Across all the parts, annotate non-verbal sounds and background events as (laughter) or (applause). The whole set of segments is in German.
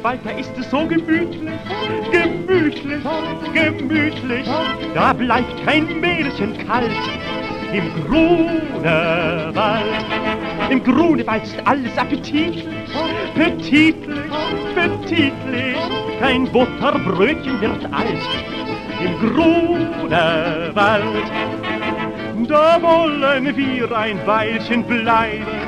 Grunewald, da ist es so gemütlich, gemütlich, gemütlich. Da bleibt kein Mädchen kalt. Im Grunewald, im Grunewald ist alles appetitlich, appetitlich, appetitlich. Kein Butterbrötchen wird alt. Im Grunewald, da wollen wir ein Weilchen bleiben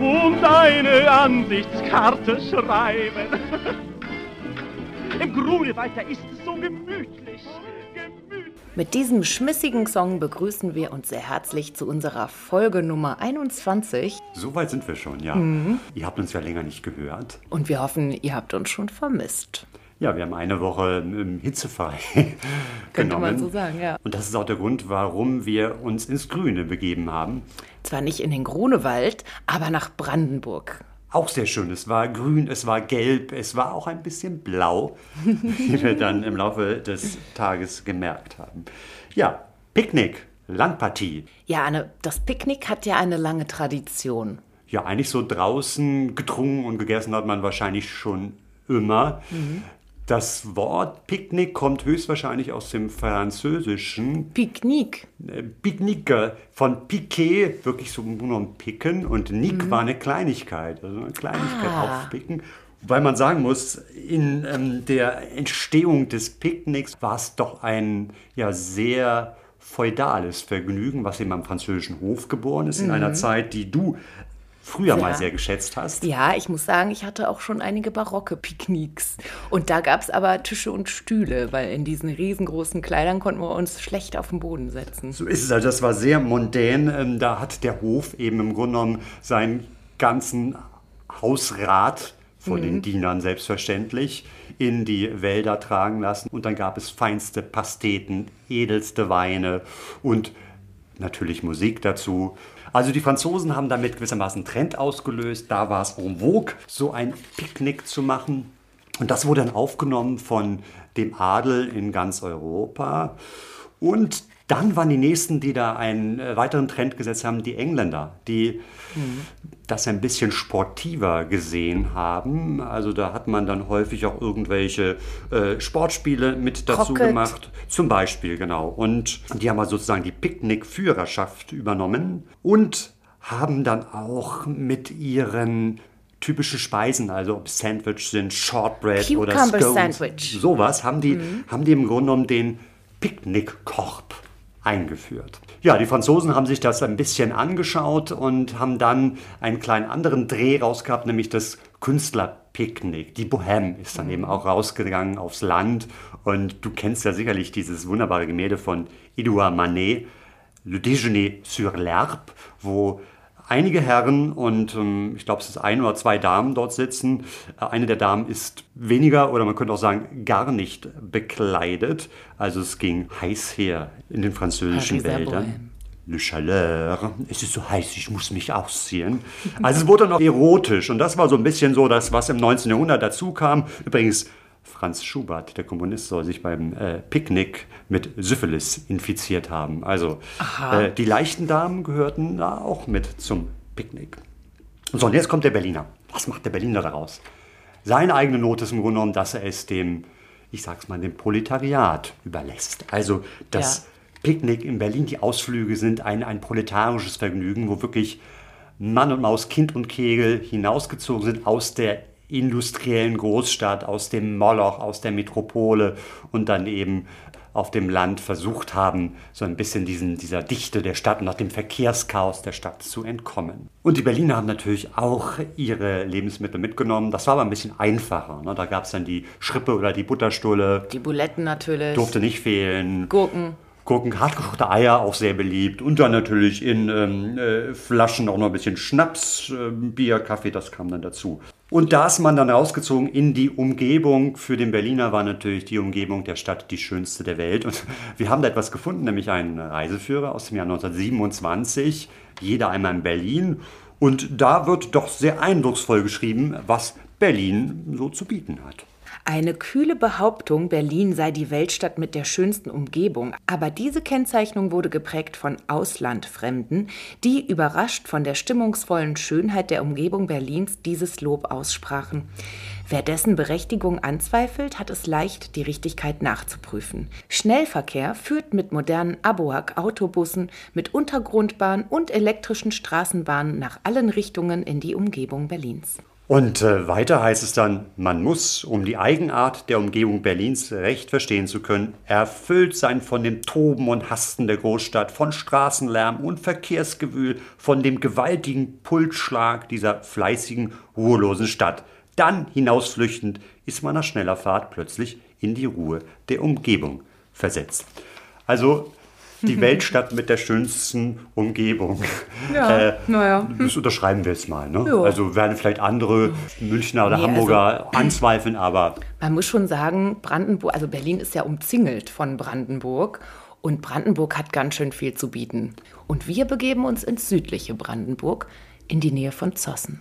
und eine Ansichtskarte schreiben. Im Grunewald, da ist es so gemütlich. Mit diesem schmissigen Song begrüßen wir uns sehr herzlich zu unserer Folge Nummer 21 So weit sind wir schon, ja. Mhm. Ihr habt uns ja länger nicht gehört. und wir hoffen, ihr habt uns schon vermisst. Ja, wir haben eine Woche hitzefrei (laughs) Könnte genommen. man so sagen, ja. Und das ist auch der Grund, warum wir uns ins Grüne begeben haben. Zwar nicht in den Grunewald, aber nach Brandenburg. Auch sehr schön. Es war grün, es war gelb, es war auch ein bisschen blau, (laughs) wie wir dann im Laufe des Tages gemerkt haben. Ja, Picknick, Landpartie. Ja, Anne, das Picknick hat ja eine lange Tradition. Ja, eigentlich so draußen getrunken und gegessen hat man wahrscheinlich schon immer. Das Wort Picknick kommt höchstwahrscheinlich aus dem Französischen. Picknick. Äh, Picknicker von Piquet, wirklich so nur ein Picken und Nick war eine Kleinigkeit, also eine Kleinigkeit Ah. aufpicken. Wobei man sagen muss, in ähm, der Entstehung des Picknicks war es doch ein ja, sehr feudales Vergnügen, was eben am französischen Hof geboren ist, in einer Zeit, die du früher mal Ja. sehr geschätzt hast. Ja, ich muss sagen, ich hatte auch schon einige barocke Picknicks. Und da gab es aber Tische und Stühle, weil in diesen riesengroßen Kleidern konnten wir uns schlecht auf den Boden setzen. So ist es. Also das war sehr mondän. Ähm, Da hat der Hof eben im Grunde genommen seinen ganzen Hausrat von den Dienern selbstverständlich in die Wälder tragen lassen. Und dann gab es feinste Pasteten, edelste Weine und natürlich Musik dazu. Also die Franzosen haben damit gewissermaßen einen Trend ausgelöst. Da war es en vogue, so ein Picknick zu machen. Und das wurde dann aufgenommen von dem Adel in ganz Europa. Und dann waren die nächsten, die da einen äh, weiteren Trend gesetzt haben, die Engländer, die das ein bisschen sportiver gesehen haben. Also da hat man dann häufig auch irgendwelche äh, Sportspiele mit dazu Croquet. gemacht. Zum Beispiel, genau. Und die haben also sozusagen die Picknick-Führerschaft übernommen und haben dann auch mit ihren typische Speisen, also ob Sandwich sind, Shortbread oder Cucumber Scones, Sandwich. sowas, haben die, haben die im Grunde genommen den Picknickkorb eingeführt. Ja, die Franzosen haben sich das ein bisschen angeschaut und haben dann einen kleinen anderen Dreh rausgehabt, nämlich das Künstlerpicknick. Die Bohème ist dann eben auch rausgegangen aufs Land und du kennst ja sicherlich dieses wunderbare Gemälde von Edouard Manet, Le Déjeuner sur l'Herbe, wo einige Herren und ähm, ich glaube, es ist ein oder zwei Damen dort sitzen. Äh, Eine der Damen ist weniger oder man könnte auch sagen gar nicht bekleidet. Also es ging heiß her in den französischen Wäldern. Le Chaleur, es ist so heiß, ich muss mich ausziehen. Also es wurde noch erotisch und das war so ein bisschen so das, was im 19. Jahrhundert dazu kam. Übrigens, Franz Schubert, der Kommunist, soll sich beim äh, Picknick mit Syphilis infiziert haben. Also äh, die leichten Damen gehörten da auch mit zum Picknick. So, und jetzt kommt der Berliner. Was macht der Berliner daraus? Seine eigene Note ist im Grunde genommen, dass er es dem, ich sag's mal, dem Proletariat überlässt. Also das Ja. Picknick in Berlin, die Ausflüge sind ein, ein proletarisches Vergnügen, wo wirklich Mann und Maus, Kind und Kegel hinausgezogen sind aus der industriellen Großstadt, aus dem Moloch, aus der Metropole und dann eben auf dem Land versucht haben, so ein bisschen diesen, dieser Dichte der Stadt und auch dem Verkehrschaos der Stadt zu entkommen. Und die Berliner haben natürlich auch ihre Lebensmittel mitgenommen. Das war aber ein bisschen einfacher. Ne? Da gab es dann die Schrippe oder die Butterstulle. Die Buletten natürlich. Durfte nicht fehlen. Gurken. Gurken, hartgekochte Eier auch sehr beliebt. Und dann natürlich in ähm, äh, Flaschen auch noch ein bisschen Schnaps, äh, Bier, Kaffee, das kam dann dazu. Und da ist man dann rausgezogen in die Umgebung. Für den Berliner war natürlich die Umgebung der Stadt die schönste der Welt. Und (laughs) wir haben da etwas gefunden, nämlich einen Reiseführer aus dem Jahr 1927. Jeder einmal in Berlin. Und da wird doch sehr eindrucksvoll geschrieben, was Berlin so zu bieten hat. Eine kühle Behauptung, Berlin sei die Weltstadt mit der schönsten Umgebung. Aber diese Kennzeichnung wurde geprägt von Auslandfremden, die überrascht von der stimmungsvollen Schönheit der Umgebung Berlins dieses Lob aussprachen. Wer dessen Berechtigung anzweifelt, hat es leicht, die Richtigkeit nachzuprüfen. Schnellverkehr führt mit modernen Aboak-Autobussen, mit Untergrundbahn und elektrischen Straßenbahnen nach allen Richtungen in die Umgebung Berlins. Und äh, weiter heißt es dann, man muss, um die Eigenart der Umgebung Berlins recht verstehen zu können, erfüllt sein von dem Toben und Hasten der Großstadt, von Straßenlärm und Verkehrsgewühl, von dem gewaltigen Pulsschlag dieser fleißigen, ruhelosen Stadt. Dann hinausflüchtend ist man nach schneller Fahrt plötzlich in die Ruhe der Umgebung versetzt. Also die Weltstadt mit der schönsten Umgebung. Ja, äh, naja. Das unterschreiben wir jetzt mal. Ne? Also werden vielleicht andere Münchner oder Nee, Hamburger (clears throat) anzweifeln, aber Man muss schon sagen, Brandenburg, also Berlin ist ja umzingelt von Brandenburg und Brandenburg hat ganz schön viel zu bieten. Und wir begeben uns ins südliche Brandenburg, in die Nähe von Zossen.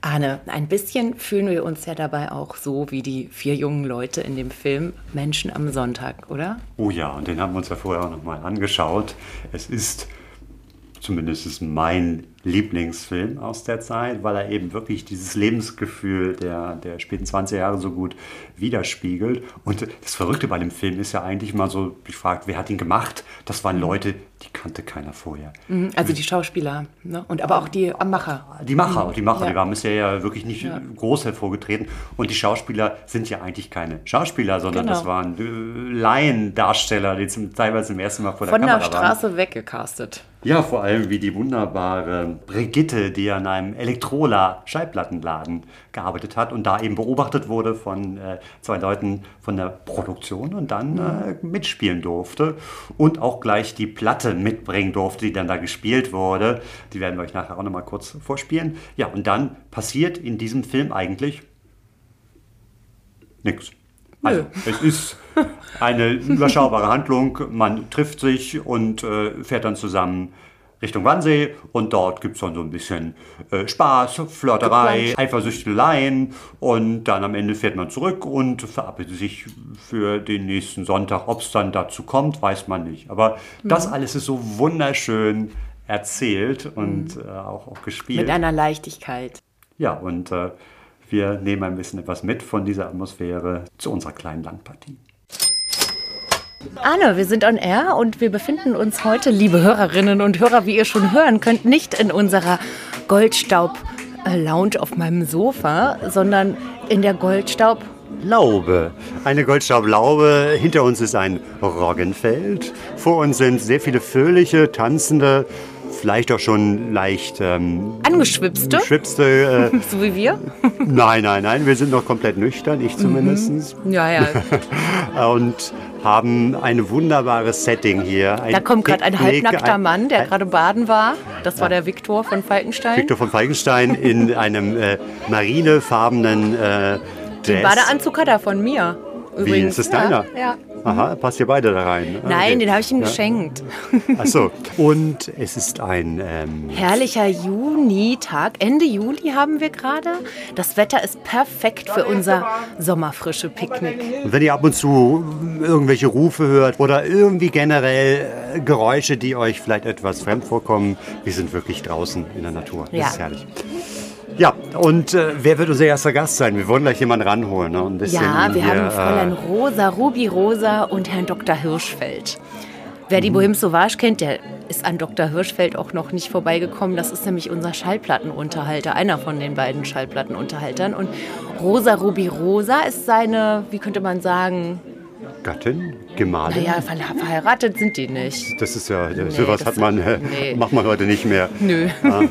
Arne, ein bisschen fühlen wir uns ja dabei auch so wie die vier jungen Leute in dem Film Menschen am Sonntag, oder? oh ja, und den haben wir uns ja vorher auch nochmal angeschaut. Es ist zumindest mein Lieblingsfilm aus der Zeit, weil er eben wirklich dieses Lebensgefühl der, der späten 20er Jahre so gut widerspiegelt. Und das Verrückte bei dem Film ist ja eigentlich mal so, ich frage, wer hat ihn gemacht? Das waren Leute, die kannte keiner vorher. Mhm, Also die Schauspieler, ne? und aber auch die Macher. Die Macher, die Macher, Ja. die waren bisher ja wirklich nicht groß hervorgetreten. Und die Schauspieler sind ja eigentlich keine Schauspieler, sondern Genau. das waren äh, Laiendarsteller, die zum, teilweise zum ersten Mal vor Von der der Kamera waren. Straße weggecastet. Ja, vor allem wie die wunderbare Brigitte, die an einem Elektrola-Schallplattenladen gearbeitet hat und da eben beobachtet wurde von äh, zwei Leuten von der Produktion und dann äh, mitspielen durfte und auch gleich die Platte mitbringen durfte, die dann da gespielt wurde. Die werden wir euch nachher auch nochmal kurz vorspielen. Ja, und dann passiert in diesem Film eigentlich nichts. Also, es ist eine überschaubare Handlung. Man trifft sich und äh, fährt dann zusammen Richtung Wannsee und dort gibt es dann so ein bisschen äh, Spaß, Flirterei. Eifersüchteleien und dann am Ende fährt man zurück und verabredet sich für den nächsten Sonntag. Ob es dann dazu kommt, weiß man nicht. Aber das alles ist so wunderschön erzählt und äh, auch, auch gespielt. Mit einer Leichtigkeit. Ja, und äh, wir nehmen ein bisschen etwas mit von dieser Atmosphäre zu unserer kleinen Landpartie. Arne, wir sind on air und wir befinden uns heute, liebe Hörerinnen und Hörer, wie ihr schon hören könnt, nicht in unserer Goldstaub-Lounge auf meinem Sofa, sondern in der Goldstaub. Laube. Eine Goldstaublaube. Hinter uns ist ein Roggenfeld. Vor uns sind sehr viele fröhliche, tanzende, vielleicht auch schon leicht ähm, Angeschwipste, geschwipste. Äh, (laughs) so wie wir. nein, nein, nein, wir sind noch komplett nüchtern, ich zumindest. Ja, ja. (laughs) Und haben ein wunderbares Setting hier. Ein Da kommt gerade ein halbnackter ein- Mann, der gerade baden war. Das war der Viktor von Falkenstein. Viktor von Falkenstein in einem äh, marinefarbenen äh, Den Dress. Badeanzug hat er von mir. Übrigens. Wie, ist das deiner? Ja. ja. Aha, passt ihr beide da rein? Nein, Okay. den habe ich ihm Ja. geschenkt. Achso, (laughs) und es ist ein ähm, Herrlicher Junitag. Ende Juli haben wir gerade. Das Wetter ist perfekt für unser sommerfrische Picknick. Wenn ihr ab und zu irgendwelche Rufe hört oder irgendwie generell äh, Geräusche, die euch vielleicht etwas fremd vorkommen, wir sind wirklich draußen in der Natur. Das Ja. ist herrlich. Ja, und äh, wer wird unser erster Gast sein? Wir wollen gleich jemanden ranholen. Ne? Ein bisschen Ja, wir hier, haben Fräulein äh, Rosa, Ruby Rosa und Herrn Dr. Hirschfeld. Wer Mhm. die Bohème Sauvage kennt, der ist an Dr. Hirschfeld auch noch nicht vorbeigekommen. Das ist nämlich unser Schallplattenunterhalter, einer von den beiden Schallplattenunterhaltern. Und Rosa Ruby Rosa ist seine, wie könnte man sagen, Gattin, Gemahlin. Naja, verheiratet sind die nicht. Das ist ja, Nee, sowas das- hat man, äh, nee. macht man heute nicht mehr. Nö. Ja,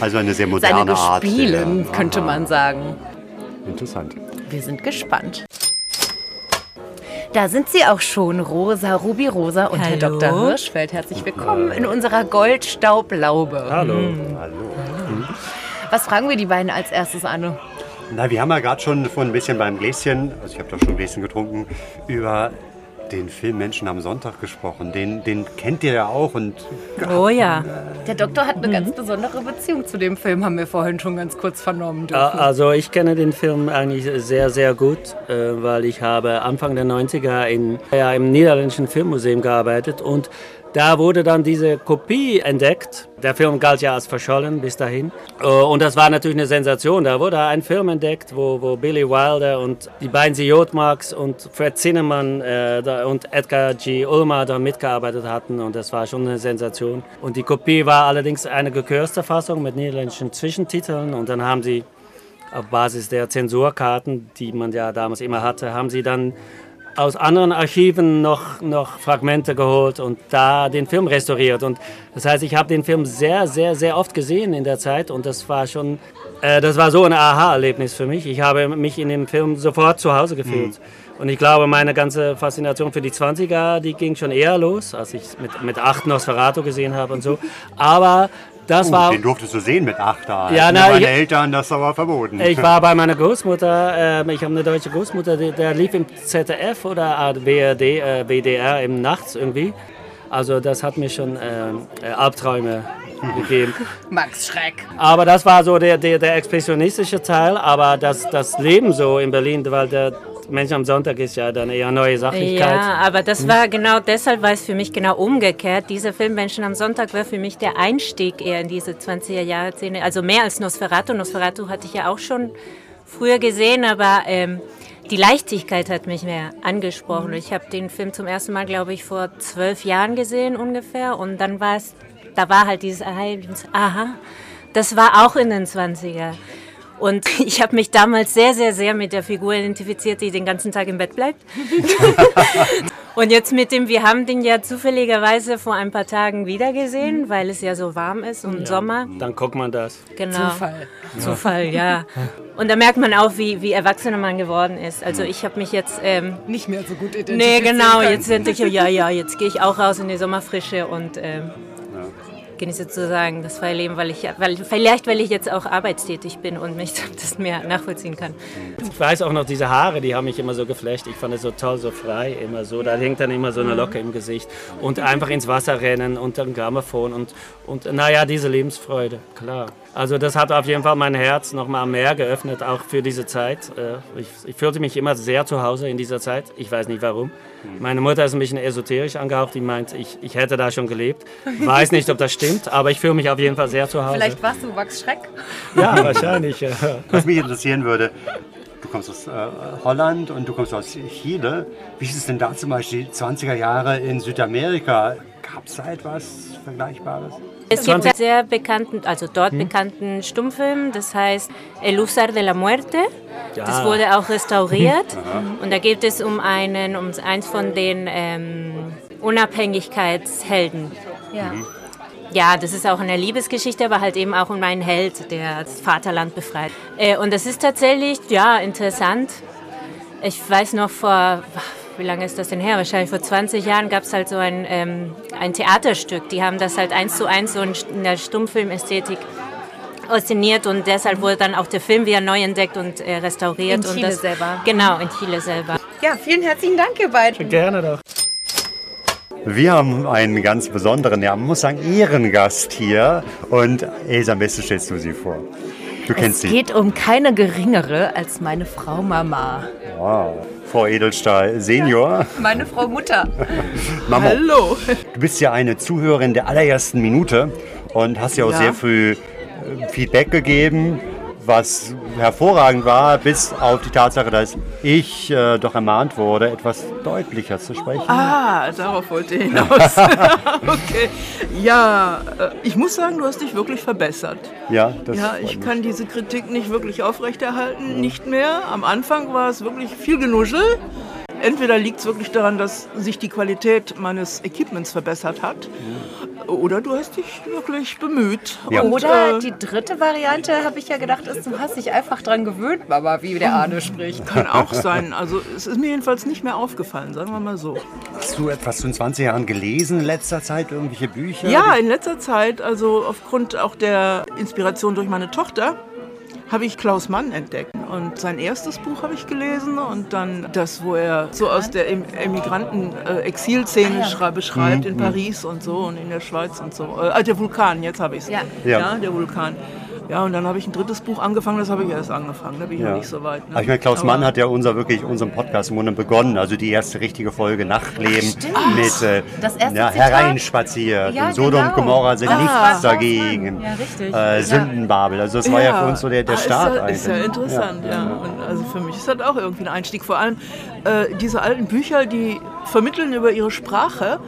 also eine sehr moderne Seine Art. Gespielen, der- könnte man sagen. Interessant. Wir sind gespannt. Da sind sie auch schon, Rosa, Ruby Rosa und Herr Hallo. Dr. Hirschfeld. Herzlich willkommen in unserer Goldstaublaube. Hallo. Hallo. Was fragen wir die beiden als erstes, Anne? Na, wir haben ja gerade schon vor ein bisschen beim Gläschen, also ich habe doch schon ein Gläschen getrunken, über den Film Menschen am Sonntag gesprochen. Den, den kennt ihr ja auch und Oh ja. Der Doktor hat eine ganz besondere Beziehung zu dem Film, haben wir vorhin schon ganz kurz vernommen Ah, dürfen. Also ich kenne den Film eigentlich sehr, sehr gut, äh, weil ich habe Anfang der 90er in, ja, im Niederländischen Filmmuseum gearbeitet und da wurde dann diese Kopie entdeckt. Der Film galt ja als verschollen bis dahin. Äh, Und das war natürlich eine Sensation. Da wurde ein Film entdeckt, wo, wo Billy Wilder und die beiden Siotmarks und Fred Zinnemann äh, und Edgar G. Ulmer da mitgearbeitet hatten. Und das war schon eine Sensation. Und die Kopie war allerdings eine gekürzte Fassung mit niederländischen Zwischentiteln. Und dann haben sie auf Basis der Zensurkarten, die man ja damals immer hatte, haben sie dann aus anderen Archiven noch, noch Fragmente geholt und da den Film restauriert. Und das heißt, ich habe den Film sehr, sehr, sehr oft gesehen in der Zeit und das war schon, äh, das war so ein Aha-Erlebnis für mich. Ich habe mich in dem Film sofort zu Hause gefühlt. Und ich glaube, meine ganze Faszination für die 20er, die ging schon eher los, als ich mit, mit 8 Nosferatu gesehen habe und so. Aber das uh, war... den durftest du sehen mit acht Jahren. Ja, na, meine ich- Eltern das aber verboten. Ich war bei meiner Großmutter, ähm, ich habe eine deutsche Großmutter, die, der lief im ZDF oder BRD, äh, WDR im Nachts irgendwie. Also das hat mir schon ähm, äh, Albträume gegeben. (laughs) Max Schreck. Aber das war so der, der, der expressionistische Teil, aber das, das Leben so in Berlin, weil der Mensch am Sonntag ist ja dann eher neue Sachlichkeit. Ja, aber das war genau deshalb war es für mich genau umgekehrt. Dieser Film Menschen am Sonntag war für mich der Einstieg eher in diese 20er Jahre Szene. Also mehr als Nosferatu. Nosferatu hatte ich ja auch schon früher gesehen, aber ähm, die Leichtigkeit hat mich mehr angesprochen. Ich habe den Film zum ersten Mal, glaube ich, vor zwölf Jahren gesehen ungefähr. Und dann war es, da war halt dieses aha, das war auch in den 20er. Und (laughs) ich habe mich damals sehr, sehr, sehr mit der Figur identifiziert, die den ganzen Tag im Bett bleibt. (laughs) Und jetzt mit dem, wir haben den ja zufälligerweise vor ein paar Tagen wiedergesehen, weil es ja so warm ist und Sommer. Dann guckt man das. Genau. Zufall. Zufall, ja. (laughs) Und da merkt man auch, wie, wie erwachsener man geworden ist. Also ich habe mich jetzt, ähm, Nicht mehr so gut nee, identifizieren genau, jetzt denke ich, ja, ja, jetzt gehe ich auch raus in die Sommerfrische und ähm, genieße sozusagen das freie Leben, weil ich, weil, vielleicht weil ich jetzt auch arbeitstätig bin und mich (laughs) das mehr nachvollziehen kann. Ich weiß auch noch, diese Haare, die haben mich immer so geflasht. Ich fand es so toll, so frei, immer so. Da hängt dann immer so eine Locke im Gesicht. Und einfach ins Wasser rennen und dann Grammophon und, und naja, diese Lebensfreude, klar. Also das hat auf jeden Fall mein Herz noch mal mehr geöffnet, auch für diese Zeit. Äh, Ich, ich fühlte mich immer sehr zu Hause in dieser Zeit. Ich weiß nicht warum. Meine Mutter ist ein bisschen esoterisch angehaucht. Die meint, ich, ich hätte da schon gelebt. Weiß nicht, ob das stimmt, aber ich fühle mich auf jeden Fall sehr zu Hause. Vielleicht warst du Max Schreck. Ja, wahrscheinlich. Was mich interessieren würde, du kommst aus äh, Holland und du kommst aus Chile. Wie ist es denn da zum Beispiel die 20er Jahre in Südamerika? Gab es da etwas Vergleichbares? Es gibt einen sehr bekannten, also dort bekannten Stummfilm, das heißt El Usar de la Muerte. Das wurde auch restauriert. (laughs) Und da geht es um einen, um eins von den ähm, Unabhängigkeitshelden. Ja. Ja, das ist auch eine Liebesgeschichte, aber halt eben auch um einen Held, der das Vaterland befreit. Äh, und das ist tatsächlich, ja, interessant. Ich weiß noch vor, wie lange ist das denn her? Wahrscheinlich vor 20 Jahren gab es halt so ein, ähm, ein Theaterstück. Die haben das halt eins zu eins so in der Stummfilmästhetik inszeniert und deshalb wurde dann auch der Film wieder neu entdeckt und äh, restauriert. In und Chile das, selber. Genau, in Chile selber. Ja, vielen herzlichen Dank, ihr beiden. Gerne doch. Wir haben einen ganz besonderen, ja, man muss sagen, Ehrengast hier. Und Elsa, am besten stellst du sie vor. Du kennst Es sie. geht um keine geringere als meine Frau Mama. Wow. Frau Edelstahl Senior. Meine Frau Mutter. (laughs) Mama, Hallo. du bist ja eine Zuhörerin der allerersten Minute und hast ja auch Ja. sehr früh äh, Feedback gegeben, was hervorragend war, bis auf die Tatsache, dass ich äh, doch ermahnt wurde, etwas deutlicher zu sprechen. Ah, darauf wollte ich hinaus. (laughs) (laughs) okay. Ja, äh, ich muss sagen, du hast dich wirklich verbessert. Ja, das Ja, ich kann diese Kritik nicht wirklich aufrechterhalten, nicht mehr. Am Anfang war es wirklich viel Genuschel. entweder liegt es wirklich daran, dass sich die Qualität meines Equipments verbessert hat, oder du hast dich wirklich bemüht. Ja. Und, Oder äh, die dritte Variante, habe ich ja gedacht, ist, du hast dich einfach dran gewöhnt, Mama, wie der Arne spricht. kann auch sein. Also es ist mir jedenfalls nicht mehr aufgefallen, sagen wir mal so. Hast du etwas zu den 20 Jahren gelesen in letzter Zeit? Irgendwelche Bücher? Ja, in letzter Zeit, also aufgrund auch der Inspiration durch meine Tochter, habe ich Klaus Mann entdeckt. Und sein erstes Buch habe ich gelesen und dann das, wo er so aus der Em- Emigranten-Exilszene schra- beschreibt in Paris und so und in der Schweiz und so. Äh, ah, der Vulkan, jetzt habe ich es. Ja. Ja. ja, der Vulkan. Ja, und dann habe ich ein drittes Buch angefangen, das habe ich erst angefangen, da bin ich noch nicht so weit. Ne? Aber ich meine, Klaus Aber- Mann hat ja unser wirklich unseren Podcast im Grunde begonnen, also die erste richtige Folge Nachtleben mit äh, Das erste ja, hereinspaziert Ja, und Sodom und genau. Gomorra sind Ah, nichts dagegen. Ja, richtig. Äh, Ja. Sündenbabel, also das war ja, für uns so der, der Ah, Start ist ja, eigentlich. Ist ja interessant, ja. Und also für mich ist das auch irgendwie ein Einstieg. Vor allem äh, diese alten Bücher, die vermitteln über ihre Sprache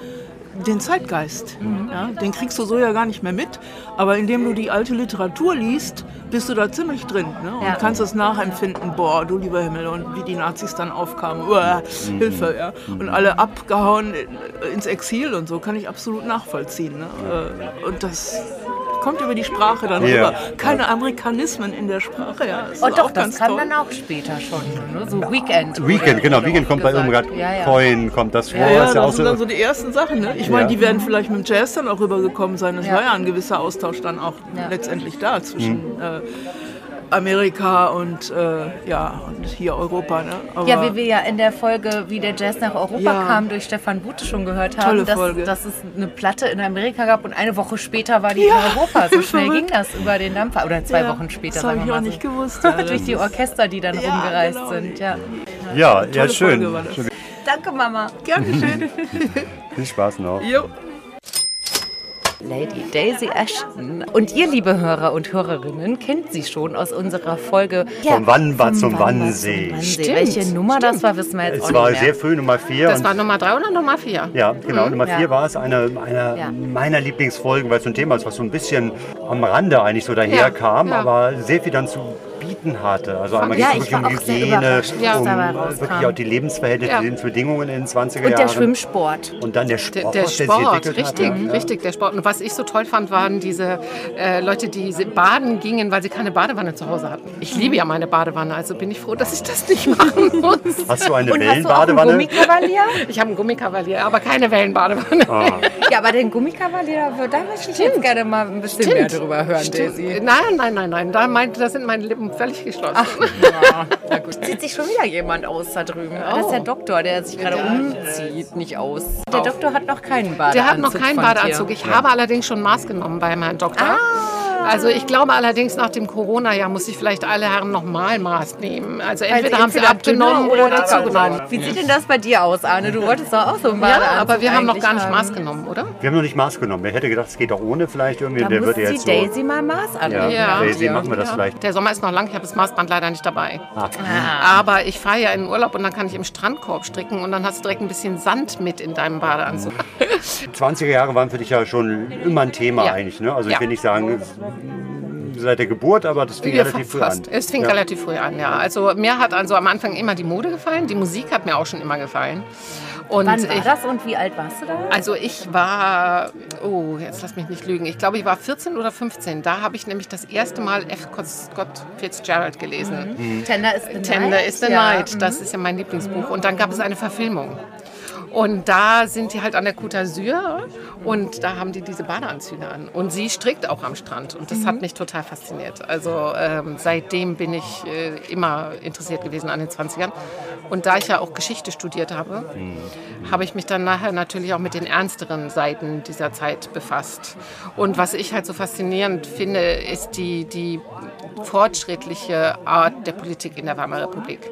den Zeitgeist. Mhm. Ja, den kriegst du so ja gar nicht mehr mit. Aber indem du die alte Literatur liest, bist du da ziemlich drin ne? und Ja. kannst es nachempfinden. Boah, du lieber Himmel und wie die Nazis dann aufkamen. Uah, Mhm. Hilfe, ja. Und alle abgehauen in- ins Exil und so kann ich absolut nachvollziehen. Ne? Äh, Und das kommt über die Sprache dann Ja. rüber. Keine Amerikanismen in der Sprache, ja. Das Oh doch, auch das ganz kam toll. dann auch später schon. Ne? So Weekend. Weekend, genau, Weekend kommt bei. Irmgard Ja, ja. Coin, kommt das vor. Ja, ja, auch das sind so, dann so die ersten Sachen. Ne? Ich meine, die werden vielleicht mit dem Jazz dann auch rübergekommen sein. Es Ja. war ja ein gewisser Austausch dann auch Ja. letztendlich da zwischen Mhm. äh, Amerika und, äh, ja, und hier Europa. Ne? Aber Ja, wie wir ja in der Folge, wie der Jazz nach Europa Ja. kam, durch Stefan Bute schon gehört haben, Tolle dass, Folge. dass es eine Platte in Amerika gab und eine Woche später war die in Europa. So schnell verrückt. ging das über den Dampfer. Oder zwei Ja, Wochen später, das habe ich auch so. nicht gewusst. Ja, (laughs) durch die Orchester, die dann Ja, rumgereist genau. sind. Ja. ja, ja, schön. Danke, Mama. Gern geschehen. (laughs) Viel Spaß noch. jo. Lady Daisy Ashton. Und ihr, liebe Hörer und Hörerinnen, kennt sie schon aus unserer Folge Vom Wannbad zum Wannbad Wannsee. zum Wannsee. Stimmt, Welche Nummer das war, wissen wir jetzt Es auch war nicht sehr mehr. früh Nummer 4. Das war Nummer drei oder Nummer vier? Ja, genau. Nummer Ja. vier war es, eine, eine Ja. meiner Lieblingsfolgen, weil es so ein Thema ist, was so ein bisschen am Rande eigentlich so daherkam, Ja, ja. aber sehr viel dann zu bieten hatte. Also einmal Ja, geht es um Hygiene, um wirklich auch die Lebensverhältnisse, Ja. die Lebensbedingungen in den 20er Und Jahren. der Schwimmsport. Und dann der Der, Sport, der sich Sport, entwickelt richtig, hat. ja. richtig, der Sport. Und was ich so toll fand, waren diese äh, Leute, die baden gingen, weil sie keine Badewanne zu Hause hatten. Ich liebe ja meine Badewanne, also bin ich froh, dass ich das nicht machen muss. Hast du eine Und hast du auch einen Wellenbadewanne? Gummikavalier? Ich habe einen Gummikavalier, aber keine Wellenbadewanne. ja, aber den Gummikavalier, da möchte ich jetzt gerne mal ein bisschen mehr drüber hören, Daisy. Nein, nein, nein, nein. Da, meint, da sind meine Lippen völlig geschlossen. (laughs) Na gut. Zieht sich schon wieder jemand aus da drüben. Das ist der Doktor, der sich gerade umzieht, nicht aus. Der Doktor hat noch keinen Badeanzug. Der hat noch keinen. Badeanzug. Ich habe allerdings schon Maß genommen bei meinem Doktor. Also ich glaube allerdings nach dem Corona-Jahr muss ich vielleicht alle Herren nochmal Maß nehmen. Also entweder haben sie entweder abgenommen dünner oder dicker zugenommen. Wie sieht denn das bei dir aus, Arne? Du wolltest doch auch so Badeanzug Ja, aber wir haben noch gar nicht Maß genommen, oder? Wir haben noch nicht Maß genommen. Wer hätte gedacht, es geht auch ohne vielleicht irgendwie. Da der die jetzt so. Daisy mal Maß Ja, anlegen. Ja. Daisy, Ja. machen wir das vielleicht. Der Sommer ist noch lang, ich habe das Maßband leider nicht dabei. Ah. Aber ich fahre ja in den Urlaub und dann kann ich im Strandkorb stricken und dann hast du direkt ein bisschen Sand mit in deinem Badeanzug. 20er Jahre waren für dich ja schon immer ein Thema Ja. eigentlich. Ne? Also ich Ja. will nicht sagen seit der Geburt, aber das fing Ja, relativ früh fast. an. Es fing ja. relativ früh an, ja. Also mir hat also am Anfang immer die Mode gefallen, die Musik hat mir auch schon immer gefallen. Und Wann war ich, das und wie alt warst du da? Also ich war, oh, jetzt lass mich nicht lügen, ich glaube, ich war 14 oder 15. Da habe ich nämlich das erste Mal F. Scott Fitzgerald gelesen. Tender is the Tender Night. is the ja. Night, das ist ja mein Lieblingsbuch. Und dann gab es eine Verfilmung. Und da sind die halt an der Côte d'Azur und da haben die diese Badeanzüge an. Und sie strickt auch am Strand und das hat mich total fasziniert. Also ähm, seitdem bin ich äh, immer interessiert gewesen an den 20ern. Und da ich ja auch Geschichte studiert habe, habe ich mich dann nachher natürlich auch mit den ernsteren Seiten dieser Zeit befasst. Und was ich halt so faszinierend finde, ist die, die fortschrittliche Art der Politik in der Weimarer Republik.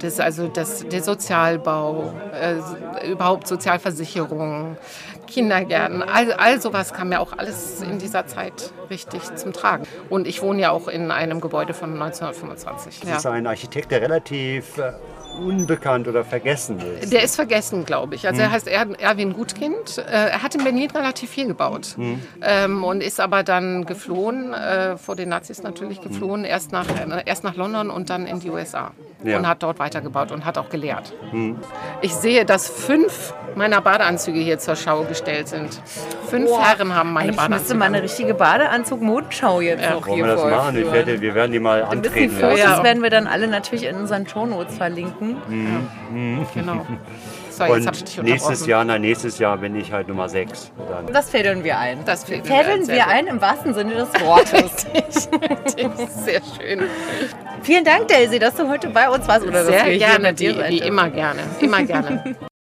Das ist also das, der Sozialbau, äh, überhaupt Sozialversicherung, Kindergärten, all, all sowas kam ja auch alles in dieser Zeit richtig zum Tragen. Und ich wohne ja auch in einem Gebäude von 1925. Das ist Ja. ein Architekt, der relativ äh, unbekannt oder vergessen ist. Der ist vergessen, glaube ich. Also er heißt Er- Erwin Gutkind. Äh, Er hat in Berlin relativ viel gebaut ähm, und ist aber dann geflohen, äh, vor den Nazis natürlich geflohen, erst, nach, äh, erst nach London und dann in die USA. Ja. und hat dort weitergebaut und hat auch gelehrt. Ich sehe, dass fünf meiner Badeanzüge hier zur Schau gestellt sind. Fünf Herren haben meine Eigentlich müsste Badeanzüge. man eine richtige Badeanzug-Modenschau jetzt Ja. Wollen hier wir das machen? Ich werde, wir werden die mal Ein bisschen antreten Fotos lassen. Ja. werden wir dann alle natürlich in unseren Shownotes verlinken. Genau. So, jetzt habe ich dich nächstes. Jahr, nein, nächstes Jahr bin ich halt Nummer 6. Dann. Das fädeln wir ein. Das fädeln wir fädeln ein, sehr wir ein im wahrsten Sinne des Wortes. Sehr schön. Vielen Dank, Daisy, dass du heute bei uns warst. Oder Sehr wir gerne, wie dürfen. immer gerne. Immer gerne. (laughs)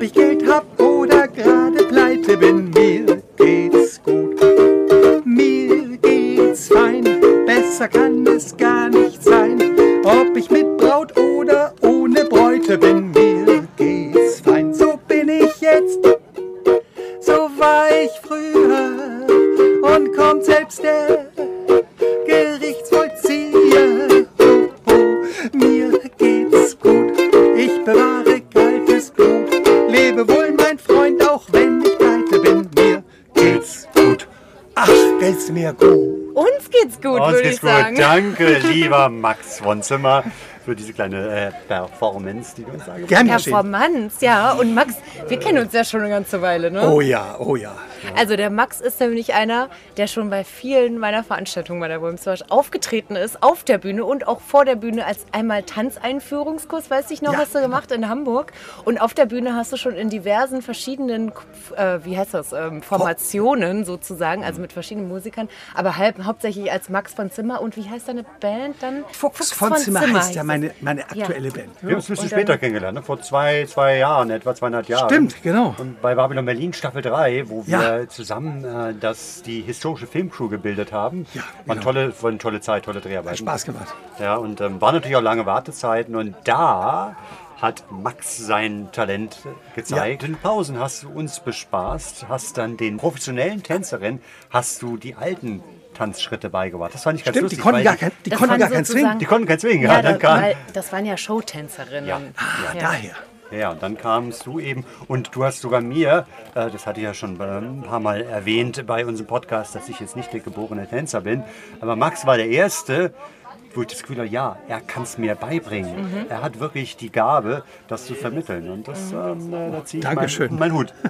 Ob ich Geld hab oder gerade pleite bin, mir geht's gut. Mir geht's fein, besser kann es gar nicht sein. Ob ich mit Braut oder ohne Bräute bin, mir geht's fein. So bin ich jetzt, so war ich früher und kommt selbst der Gerichtsvollzieher. Oh, oh, mir geht's gut, ich bewahre geht's mir gut. Uns geht's gut, Uns würde geht's ich gut. sagen. Danke, (laughs) lieber Max von Zimmer, für diese kleine äh, Performance, die du uns angeboten Gern geschehen. Performance, ja. Und Max, wir kennen uns ja schon eine ganze Weile, ne? Oh ja, oh ja. Also der Max ist nämlich einer, der schon bei vielen meiner Veranstaltungen bei der Wilmswash aufgetreten ist, auf der Bühne und auch vor der Bühne als einmal Tanzeinführungskurs, weiß ich noch, Ja, hast du gemacht in Hamburg. Und auf der Bühne hast du schon in diversen verschiedenen, äh, wie heißt das, ähm, Formationen sozusagen, also mit verschiedenen Musikern, aber halb, hauptsächlich als Max von Zimmer und wie heißt deine Band dann? Fuchs, von Zimmer, heißt hieß ja es. Meine, meine Ja. aktuelle Band. Wir haben uns ein bisschen später kennengelernt, ne? vor zwei, zwei Jahren, etwa zweieinhalb Jahren. Stimmt, genau. Und bei Babylon Berlin Staffel 3, wo wir Ja. zusammen äh, das, die historische Filmcrew gebildet haben. Ja, War eine genau. tolle, war eine tolle Zeit, tolle Dreharbeiten. Hat Spaß gemacht. Ja, und ähm, waren natürlich auch lange Wartezeiten und da hat Max sein Talent gezeigt. In Pausen hast du uns bespaßt, hast dann den professionellen Tänzerinnen, hast du die alten Tanzschritte beigebracht. Das fand ich ganz Stimmt, die lustig. konnten weil gar kein, die konnten gar kein Swing. die konnten kein Swing, ja, Ja, dann da, kam, weil das waren ja Showtänzerinnen. Ja. Ja, daher. Ja, und dann kamst du eben und du hast sogar mir, äh, das hatte ich ja schon ein paar Mal erwähnt bei unserem Podcast, dass ich jetzt nicht der geborene Tänzer bin, aber Max war der Erste, wo ich das Gefühl habe, ja, er kann es mir beibringen. Mhm. Er hat wirklich die Gabe, das zu vermitteln und das, ähm, äh, da ziehe ich Dankeschön. meinen mein Hut. (laughs)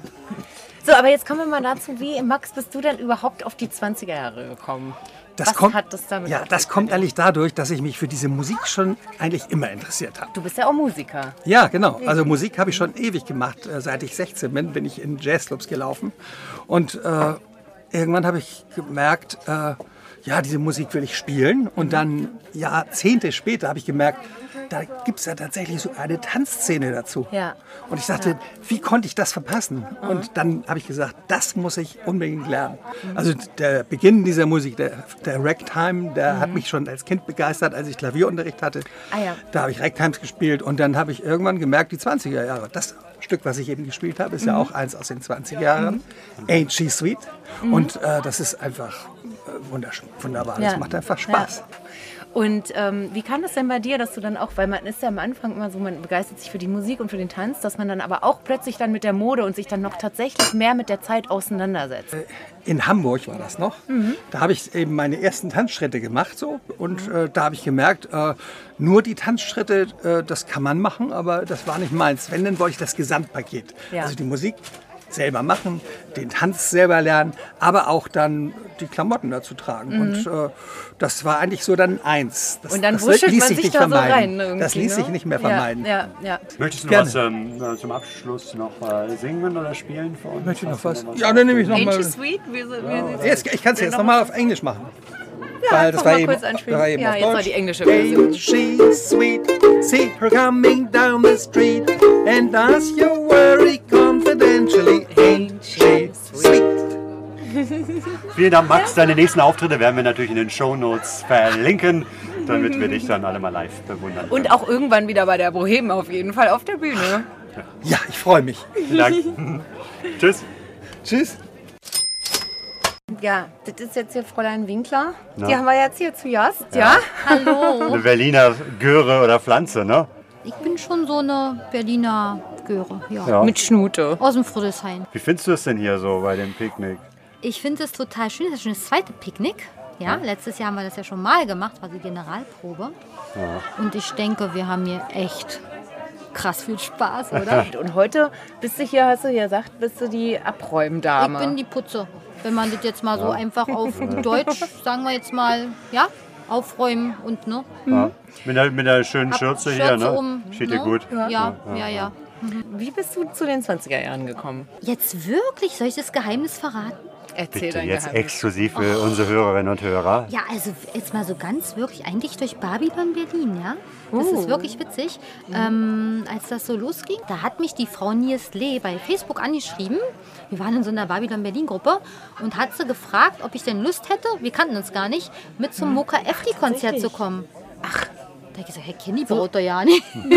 So, aber jetzt kommen wir mal dazu, wie, Max, bist du denn überhaupt auf die 20er Jahre gekommen? Das Was kommt, hat das damit ja, das kommt eigentlich dadurch, dass ich mich für diese Musik schon eigentlich immer interessiert habe. Du bist ja auch Musiker. Ja, genau. Also Musik habe ich schon ewig gemacht. Äh, Seit ich 16 bin, bin ich in Jazzclubs gelaufen. Und äh, irgendwann habe ich gemerkt, äh, ja, diese Musik will ich spielen. Und dann Jahrzehnte später habe ich gemerkt, da gibt es ja tatsächlich so eine Tanzszene dazu. Ja. Und ich dachte, wie konnte ich das verpassen? Und dann habe ich gesagt, das muss ich unbedingt lernen. Also der Beginn dieser Musik, der, der Ragtime, der hat mich schon als Kind begeistert, als ich Klavierunterricht hatte. Ah ja. Da habe ich Ragtimes gespielt und dann habe ich irgendwann gemerkt, die 20er Jahre, das Stück, was ich eben gespielt habe, ist ja auch eins aus den 20er Jahren, Ain't She Sweet. Und äh, das ist einfach äh, wunderschön, wunderbar. Das Ja. macht einfach Spaß. Und ähm, wie kam das denn bei dir, dass du dann auch, weil man ist ja am Anfang immer so, man begeistert sich für die Musik und für den Tanz, dass man dann aber auch plötzlich dann mit der Mode und sich dann noch tatsächlich mehr mit der Zeit auseinandersetzt. In Hamburg war das noch. Da habe ich eben meine ersten Tanzschritte gemacht so und äh, da habe ich gemerkt, äh, nur die Tanzschritte, äh, das kann man machen, aber das war nicht meins. Wenn, dann wollte ich das Gesamtpaket. Ja. Also die Musik selber machen, den Tanz selber lernen, aber auch dann die Klamotten dazu tragen. Und äh, das war eigentlich so dann eins. Das, Und dann das wuschelt ließ man sich sich nicht da so vermeiden. rein. Irgendwie, das ließ ne? sich nicht mehr Ja, vermeiden. Ja, ja. Möchtest du Gerne. was ähm, äh, zum Abschluss noch äh, singen oder spielen für uns? Möchte ich noch du was? Ja, dann nehme ich noch Ain't mal. you sweet? Jetzt, ich kann es jetzt nochmal auf Englisch machen. Ja, Weil das war mal eben, kurz einspielen. war eben Ja, jetzt war Deutsch. die englische Version. Ain't she sweet? See her coming down the street and ask you worry confidentially. Ain't she sweet? (laughs) Vielen Dank, Max. Deine nächsten Auftritte werden wir natürlich in den Shownotes verlinken, damit wir dich dann alle mal live bewundern können. Und auch irgendwann wieder bei der Bohem auf jeden Fall auf der Bühne. Ja, ich freue mich. Vielen Dank. (laughs) Tschüss. Tschüss. Ja, das ist jetzt hier Fräulein Winkler. Na? Die haben wir jetzt hier zu Gast, ja? (laughs) Hallo. Eine Berliner Göre oder Pflanze, ne? Ich bin schon so eine Berliner Göre, ja. Ja. Mit Schnute. Aus dem Friedrichshain. Wie findest du es denn hier so bei dem Picknick? Ich finde es total schön. Das ist schon das zweite Picknick. Ja, letztes Jahr haben wir das ja schon mal gemacht, war die Generalprobe. Und ich denke, wir haben hier echt krass viel Spaß, oder? (laughs) Und heute bist du hier, hast du ja gesagt, bist du die Abräumdame. Ich bin die Putze. Wenn man das jetzt mal so einfach auf Deutsch, sagen wir jetzt mal, ja, aufräumen und ne? Ja. Mit, einer, mit einer schönen Hab Schürze hier, Schürze ne? um, Steht dir ne? gut. Ja, ja, ja. Wie bist du zu den 20er Jahren gekommen? Jetzt wirklich? Soll ich das Geheimnis verraten? Erzähl Bitte dein jetzt Geheimnis. exklusiv für unsere Hörerinnen und Hörer. Ja, also jetzt mal so ganz wirklich, eigentlich durch Babylon Berlin, ja. Das Oh. ist wirklich witzig. Ähm, als das so losging, da hat mich die Frau Nies Lee bei Facebook angeschrieben. Wir waren in so einer Babylon Berlin Gruppe und hat sie gefragt, ob ich denn Lust hätte, wir kannten uns gar nicht, mit zum Mocha Efti Konzert zu kommen. Ach, da hab ich gesagt, Herr Kenny baut doch ja nicht. (laughs)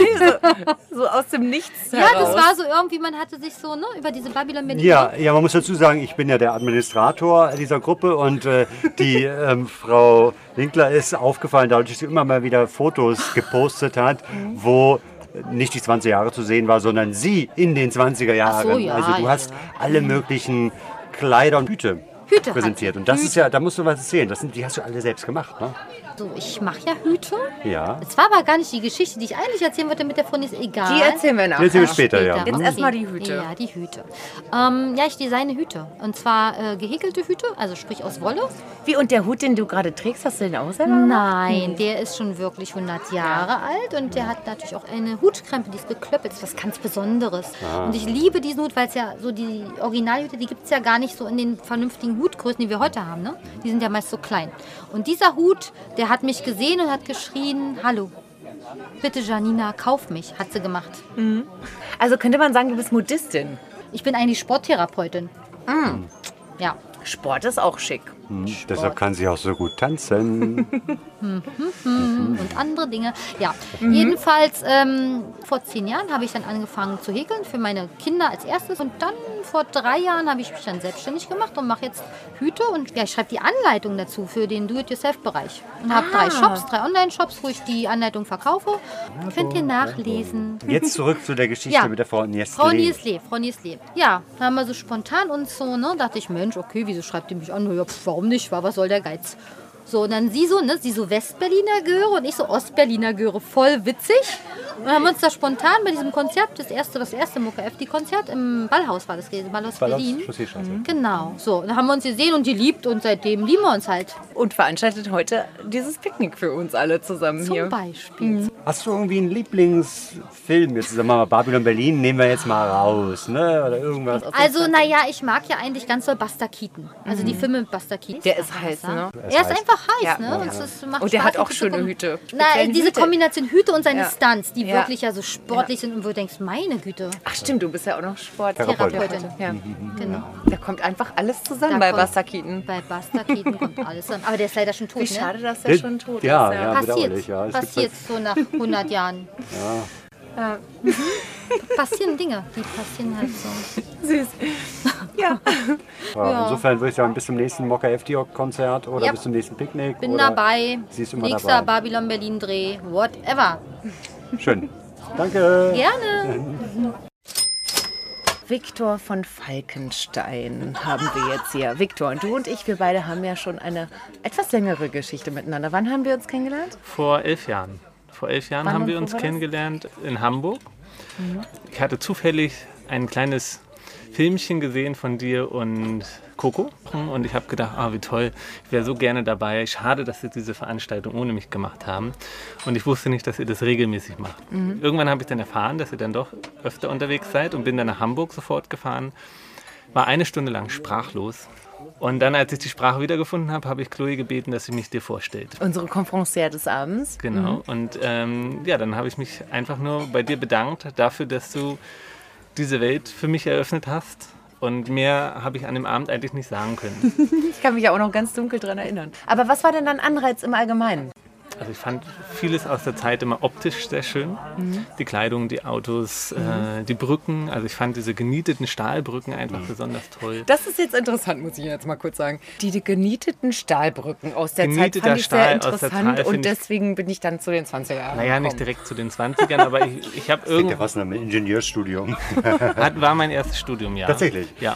So aus dem Nichts Ja, das war so irgendwie, man hatte sich so ne, über diese Babylon Berlin Ja, ja, man muss dazu sagen, ich bin ja der Administrator dieser Gruppe und äh, die ähm, Frau Winkler ist aufgefallen, dadurch, dass sie immer mal wieder Fotos gepostet hat, wo nicht die 20 Jahre zu sehen war, sondern sie in den 20er Jahren. So, ja, also du ja, hast alle möglichen Kleider und Hüte, Hüte präsentiert. Und das ist ja, da musst du was erzählen. Das sind, die hast du alle selbst gemacht, ne? So, ich mache ja Hüte. Ja. Es war aber gar nicht die Geschichte, die ich eigentlich erzählen wollte mit der Freundin, ist egal. Die erzählen wir nachher. Die erzählen wir später, ja. Jetzt okay. erstmal die Hüte. Ja, die Hüte. Ähm, ja, ich designe Hüte. Und zwar äh, gehäkelte Hüte, also sprich aus Wolle. Wie, und der Hut, den du gerade trägst, hast du den auch selber gemacht? Nein, der ist schon wirklich 100 Jahre alt und der hat natürlich auch eine Hutkrempe, die ist geklöppelt, ist was ganz Besonderes. Und ich liebe diesen Hut, weil es ja so die Originalhüte, die gibt es ja gar nicht so in den vernünftigen Hutgrößen, die wir heute haben. Ne? Die sind ja meist so klein. Und dieser Hut, der hat mich gesehen und hat geschrien, hallo. Bitte Janina, kauf mich, hat sie gemacht. Also könnte man sagen, du bist Modistin. Ich bin eigentlich Sporttherapeutin. Ja. Sport ist auch schick. Hm, deshalb kann sie auch so gut tanzen. und andere Dinge. Ja, jedenfalls ähm, vor zehn Jahren habe ich dann angefangen zu häkeln für meine Kinder als erstes und dann vor drei Jahren habe ich mich dann selbstständig gemacht und mache jetzt Hüte und ja, ich schreibe die Anleitung dazu für den Do-it-yourself-Bereich und habe drei Shops, drei Online-Shops, wo ich die Anleitung verkaufe. Könnt ihr nachlesen. Jetzt zurück zu der Geschichte (laughs) Ja. mit der Frau Niestle. Frau Niesle, Frau Niesle. Ja, da haben wir so spontan uns so, ne, dachte ich, Mensch, okay, wieso schreibt ihr mich an? Ja, pf, warum nicht? Wa- Was soll der Geiz? So, und dann sie so, ne, sie so Westberliner Göre und ich so Ostberliner Göre, voll witzig. Und dann haben wir uns da spontan bei diesem Konzert, das erste, das erste Mucke FD Konzert im Ballhaus war das gewesen, Ballhaus, Ballhaus, Berlin. Chausseestraße. Genau, so, dann haben wir uns gesehen und die liebt und seitdem lieben wir uns halt. Und veranstaltet heute dieses Picknick für uns alle zusammen Zum hier. Beispiel. Hast du irgendwie einen Lieblingsfilm? Jetzt sagen wir mal Babylon Berlin, nehmen wir jetzt mal raus, ne? Oder irgendwas. Also, naja, ich mag ja eigentlich ganz doll Buster Keaton. Also die Filme mit Buster Keaton. Der ist heiß, ne? Er ist einfach heiß, Ja. ne? Und, macht Und der Spaß, hat auch schöne. Hüte. Na, diese Hüte. Kombination Hüte und seine Ja. Stunts, die Ja. wirklich ja so sportlich sind und wo du denkst, meine Güte, Ach stimmt, du bist ja auch noch Therapeutin. Sporttherapeutin. Ja. Genau. Da kommt einfach alles zusammen Da bei Keaton. Bei Buster Keaton kommt alles zusammen. Aber der ist leider schon tot, Wie schade, ne? dass der schon tot ja, ist. ja, Passiert, bedauerlich. Ja. Passiert so nach 100 Jahren. (laughs) Ja. Mhm. Passieren Dinge, die passieren halt so. Süß. Ja. Ja, Ja. Insofern würde ich sagen, bis zum nächsten Mokka FDO-Konzert oder Ja. bis zum nächsten Picknick. Bin oder dabei. Sie ist immer Nächster dabei. Babylon Berlin Dreh, whatever. Schön. Danke. Gerne. Viktor von Falkenstein haben wir jetzt hier. Viktor und du und ich, wir beide haben ja schon eine etwas längere Geschichte miteinander. Wann haben wir uns kennengelernt? Vor elf Jahren. Vor elf Jahren Wann haben wir uns war das? kennengelernt in Hamburg. Mhm. Ich hatte zufällig ein kleines Filmchen gesehen von dir und Coco und ich habe gedacht, ah, wie toll, ich wäre so gerne dabei. Schade, dass sie diese Veranstaltung ohne mich gemacht haben. Und ich wusste nicht, dass ihr das regelmäßig macht. Mhm. Irgendwann habe ich dann erfahren, dass ihr dann doch öfter unterwegs seid und bin dann nach Hamburg sofort gefahren. War eine Stunde lang sprachlos. Und dann, als ich die Sprache wiedergefunden habe, habe ich Chloe gebeten, dass sie mich dir vorstellt. Unsere Conferencière des Abends. Genau. Mhm. Und ähm, ja, dann habe ich mich einfach nur bei dir bedankt dafür, dass du diese Welt für mich eröffnet hast. Und mehr habe ich an dem Abend eigentlich nicht sagen können. (laughs) Ich kann mich ja auch noch ganz dunkel dran erinnern. Aber was war denn dein Anreiz im Allgemeinen? Also ich fand vieles aus der Zeit immer optisch sehr schön. Mhm. Die Kleidung, die Autos, Mhm. äh, die Brücken. Also ich fand diese genieteten Stahlbrücken einfach Mhm. besonders toll. Das ist jetzt interessant, muss ich jetzt mal kurz sagen. Die, die genieteten Stahlbrücken aus der Zeit Genieteter fand ich sehr Stahl aus der interessant Zeit und deswegen bin ich dann zu den 20er Jahren Naja, nicht gekommen. direkt zu den 20ern, aber ich, ich habe Klingt ja irgend fast nach einem Ingenieurstudium. (laughs) hat, war mein erstes Studium, ja. Tatsächlich? Ja.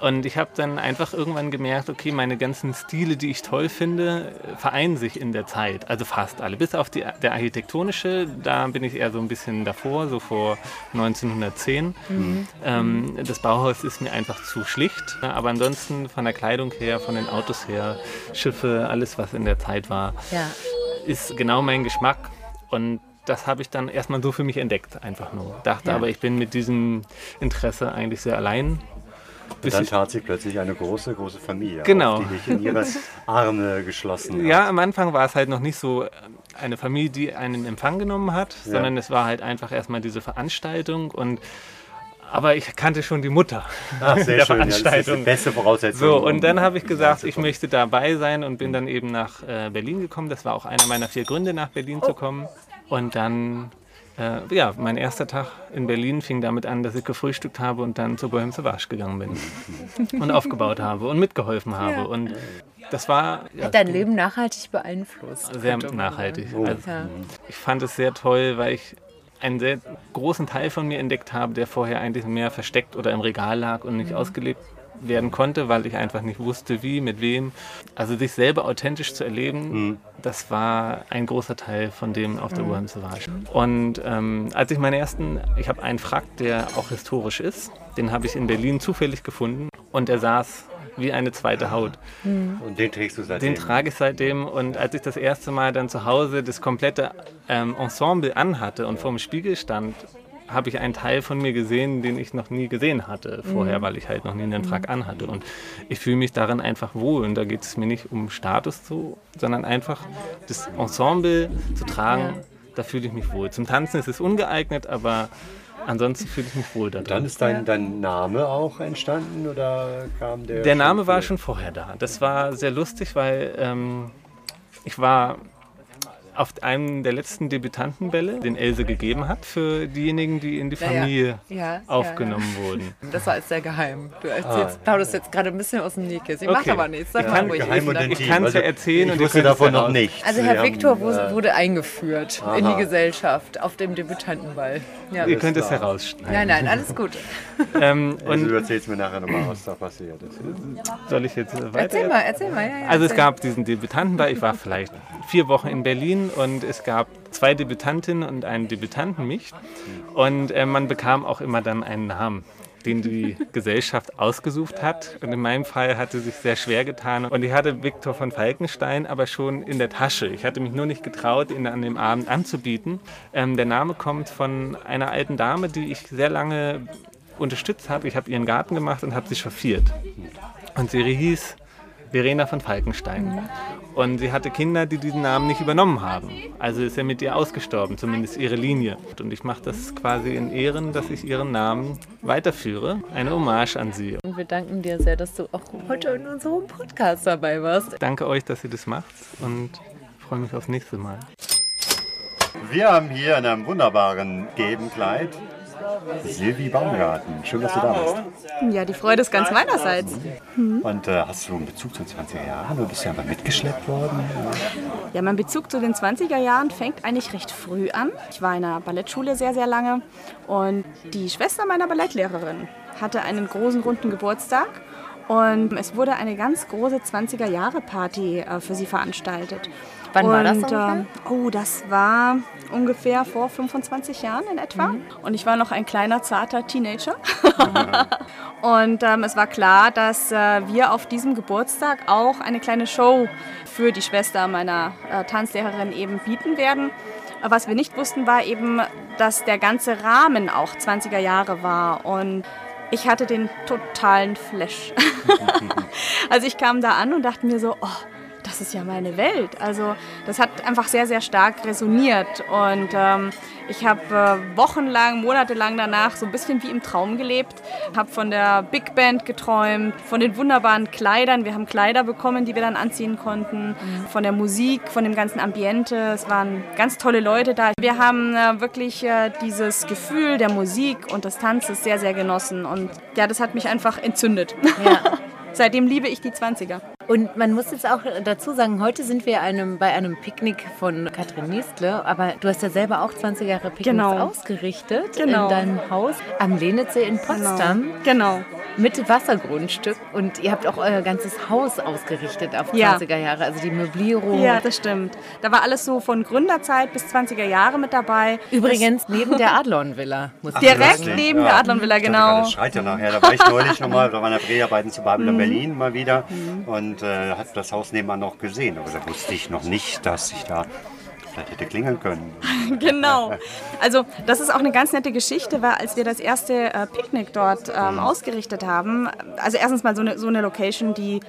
Und ich habe dann einfach irgendwann gemerkt, okay, meine ganzen Stile, die ich toll finde, vereinen sich in der Zeit. Also fast alle. Bis auf die, der architektonische, da bin ich eher so ein bisschen davor, so vor 1910. Mhm. Ähm, das Bauhaus ist mir einfach zu schlicht. Aber ansonsten von der Kleidung her, von den Autos her, Schiffe, alles, was in der Zeit war, Ja. ist genau mein Geschmack. Und das habe ich dann erstmal so für mich entdeckt, einfach nur. Dachte Ja. aber, ich bin mit diesem Interesse eigentlich sehr allein. Und dann tat sich plötzlich eine große, große Familie Genau. auf, die dich in ihre Arme geschlossen hat. Ja, am Anfang war es halt noch nicht so äh, eine Familie, die einen in Empfang genommen hat, Ja. sondern es war halt einfach erstmal diese Veranstaltung und aber ich kannte schon die Mutter Ach, sehr (laughs) der schön. Ja, das ist die Veranstaltung. beste Voraussetzung, So, um- und dann habe ich gesagt, ich möchte dabei sein und bin dann eben nach äh, Berlin gekommen. Das war auch einer meiner vier Gründe, nach Berlin zu kommen. Und dann, äh, ja, mein erster Tag in Berlin fing damit an, dass ich gefrühstückt habe und dann zur Bohem Sauvage gegangen bin (laughs) und aufgebaut habe und mitgeholfen habe. Ja. Und das war ja, Hat dein Leben nachhaltig beeinflusst? sehr nachhaltig. sagen. Also, Ja. Ich fand es sehr toll, weil ich einen sehr großen Teil von mir entdeckt habe, der vorher eigentlich mehr versteckt oder im Regal lag und nicht Mhm. ausgelebt werden konnte, weil ich einfach nicht wusste, wie, mit wem. Also sich selber authentisch zu erleben, das war ein großer Teil von dem auf der Mhm. Urheim Sauvage. Und ähm, als ich meinen ersten, ich habe einen Frack, der auch historisch ist, den habe ich in Berlin zufällig gefunden und der saß wie eine zweite Haut. Und den trägst du seitdem? Den trage ich seitdem und als ich das erste Mal dann zu Hause das komplette ähm, Ensemble anhatte und vor dem Spiegel stand, habe ich einen Teil von mir gesehen, den ich noch nie gesehen hatte vorher, Mhm. weil ich halt noch nie einen Frack anhatte. Und ich fühle mich darin einfach wohl. Und da geht es mir nicht um Status zu, sondern einfach das Ensemble zu tragen, Ja. da fühle ich mich wohl. Zum Tanzen ist es ungeeignet, aber ansonsten fühle ich mich wohl da drin. Dann ist dein, dein Name auch entstanden oder kam der? Der Name war schon vorher da. Das war sehr lustig, weil ähm, ich war auf einem der letzten Debütantenbälle, den Else gegeben hat, für diejenigen, die in die. Familie Ja, ja, aufgenommen ja. wurden. Das war jetzt sehr geheim. Du Ah. erzählst, plaudest jetzt gerade ein bisschen aus dem Nähkästchen. Macht Okay. aber nichts. Sag Ich mal kann- ruhig. und Isla. intim. Ich kann's ja erzählen ich und wusste es davon noch nichts. Also Herr Viktor wu- äh, wurde eingeführt in Aha. die Gesellschaft auf dem Debütantenball. Ja. Ihr könnt es herausschneiden. Nein, nein, alles gut. (laughs) Ähm, Also und du erzählst mir nachher nochmal, was da passiert ist. soll ich jetzt weiter? Erzähl mal, erzähl mal. Ja, ja, Also es gab diesen Debütantenball. Ich war vielleicht vier Wochen in Berlin und es gab zwei Debütantinnen und einen Debütanten mich. Und äh, man bekam auch immer dann einen Namen den die (laughs) Gesellschaft ausgesucht hat. Und in meinem Fall hatte sich sehr schwer getan. Und ich hatte Viktor von Falkenstein aber schon in der Tasche. Ich hatte mich nur nicht getraut, ihn an dem Abend anzubieten. Ähm, der Name kommt von einer alten Dame, die ich sehr lange unterstützt habe. Ich habe ihren Garten gemacht und habe sie chauffiert. Und sie hieß Verena von Falkenstein. Und sie hatte Kinder, die diesen Namen nicht übernommen haben. Also ist er mit ihr ausgestorben, zumindest ihre Linie. Und ich mache das quasi in Ehren, dass ich ihren Namen weiterführe. Eine Hommage an sie. Und wir danken dir sehr, dass du auch heute in unserem Podcast dabei warst. Danke euch, dass ihr das macht und freue mich aufs nächste Mal. Wir haben hier in einem wunderbaren Gebenkleid Silvi Baumgarten. Schön, dass du da bist. Ja, die Freude ist ganz meinerseits. Und äh, hast du einen Bezug zu den 20er Jahren? Du bist ja aber mitgeschleppt worden. Ja, mein Bezug zu den 20er Jahren fängt eigentlich recht früh an. Ich war in einer Ballettschule sehr, sehr lange und die Schwester meiner Ballettlehrerin hatte einen großen runden Geburtstag und es wurde eine ganz große 20er-Jahre-Party äh, für sie veranstaltet. Wann und, war das ungefähr? ähm, oh, das war ungefähr vor 25 Jahren in etwa. Und ich war noch ein kleiner, zarter Teenager. (laughs) Und ähm, es war klar, dass äh, wir auf diesem Geburtstag auch eine kleine Show für die Schwester meiner äh, Tanzlehrerin eben bieten werden. Was wir nicht wussten, war eben, dass der ganze Rahmen auch 20er Jahre war. Und ich hatte den totalen Flash. (laughs) (laughs) also ich kam da an und dachte mir so, oh, das ist ja meine Welt. Also das hat einfach sehr, sehr stark resoniert. Und ähm, ich habe äh, wochenlang, monatelang danach so ein bisschen wie im Traum gelebt. Habe von der Big Band geträumt, von den wunderbaren Kleidern. Wir haben Kleider bekommen, die wir dann anziehen konnten. Von der Musik, von dem ganzen Ambiente. Es waren ganz tolle Leute da. Wir haben äh, wirklich äh, dieses Gefühl der Musik und des Tanzes sehr, sehr genossen. Und ja, das hat mich einfach entzündet. Ja. (laughs) Seitdem liebe ich die 20er. Und man muss jetzt auch dazu sagen, heute sind wir einem, bei einem Picknick von Katrin Niestle, aber du hast ja selber auch 20 Jahre Picknicks Genau. ausgerichtet Genau. in deinem Haus am Lenitzsee in Potsdam. Genau. Mit Wassergrundstück und ihr habt auch euer ganzes Haus ausgerichtet auf Ja. 20er Jahre, also die Möblierung. Ja, das stimmt. Da war alles so von Gründerzeit bis 20er Jahre mit dabei. Übrigens neben der (laughs) Adlon-Villa. muss ich Direkt neben der Adlon-Villa, genau. Das schreit ja nachher. Da war ich neulich nochmal, da waren ja Dreharbeiten zu Babylon Mhm. Berlin mal wieder und äh, hat das Haus nebenan noch gesehen. Aber da wusste ich noch nicht, dass ich da vielleicht hätte klingeln können. (laughs) genau. Also das ist auch eine ganz nette Geschichte, weil als wir das erste äh, Picknick dort ähm, ausgerichtet haben, also erstens mal so eine, so eine Location, die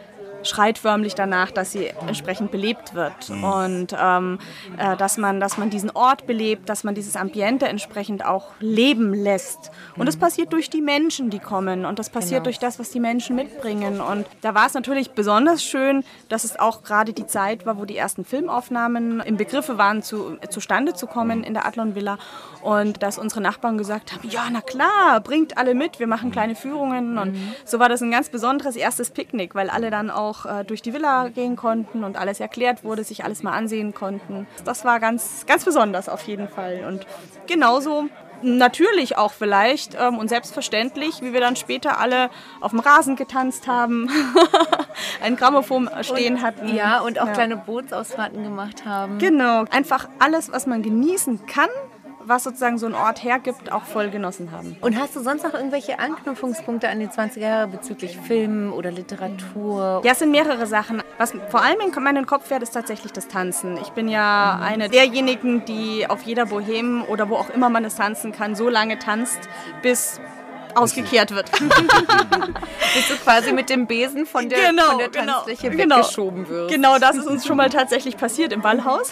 schreit förmlich danach, dass sie entsprechend belebt wird Mhm. und ähm, äh, dass, man, dass man diesen Ort belebt, dass man dieses Ambiente entsprechend auch leben lässt. Und das passiert durch die Menschen, die kommen und das passiert Genau. durch das, was die Menschen mitbringen. Und da war es natürlich besonders schön, dass es auch gerade die Zeit war, wo die ersten Filmaufnahmen im Begriffe waren, zu, zustande zu kommen in der Adlon Villa. Und dass unsere Nachbarn gesagt haben, ja, na klar, bringt alle mit, wir machen kleine Führungen. Und so war das ein ganz besonderes erstes Picknick, weil alle dann auch äh, durch die Villa gehen konnten und alles erklärt wurde, sich alles mal ansehen konnten. Das war ganz, ganz besonders auf jeden Fall. Und genauso natürlich auch vielleicht ähm, und selbstverständlich, wie wir dann später alle auf dem Rasen getanzt haben, (laughs) ein Grammophon stehen Und- hatten. Ja, und auch kleine Bootsausfahrten gemacht haben. Genau, einfach alles, was man genießen kann, was sozusagen so ein Ort hergibt, auch voll genossen haben. Und hast du sonst noch irgendwelche Anknüpfungspunkte an die 20er Jahre bezüglich Film oder Literatur? Ja, es sind mehrere Sachen. Was vor allem in meinen Kopf fährt, ist tatsächlich das Tanzen. Ich bin ja eine derjenigen, die auf jeder Boheme oder wo auch immer man es tanzen kann, so lange tanzt, bis ausgekehrt wird. (laughs) Bis du quasi mit dem Besen von der, Genau, von der genau, Tanzfläche genau. weggeschoben wirst. Genau, das ist uns schon mal tatsächlich passiert im Ballhaus.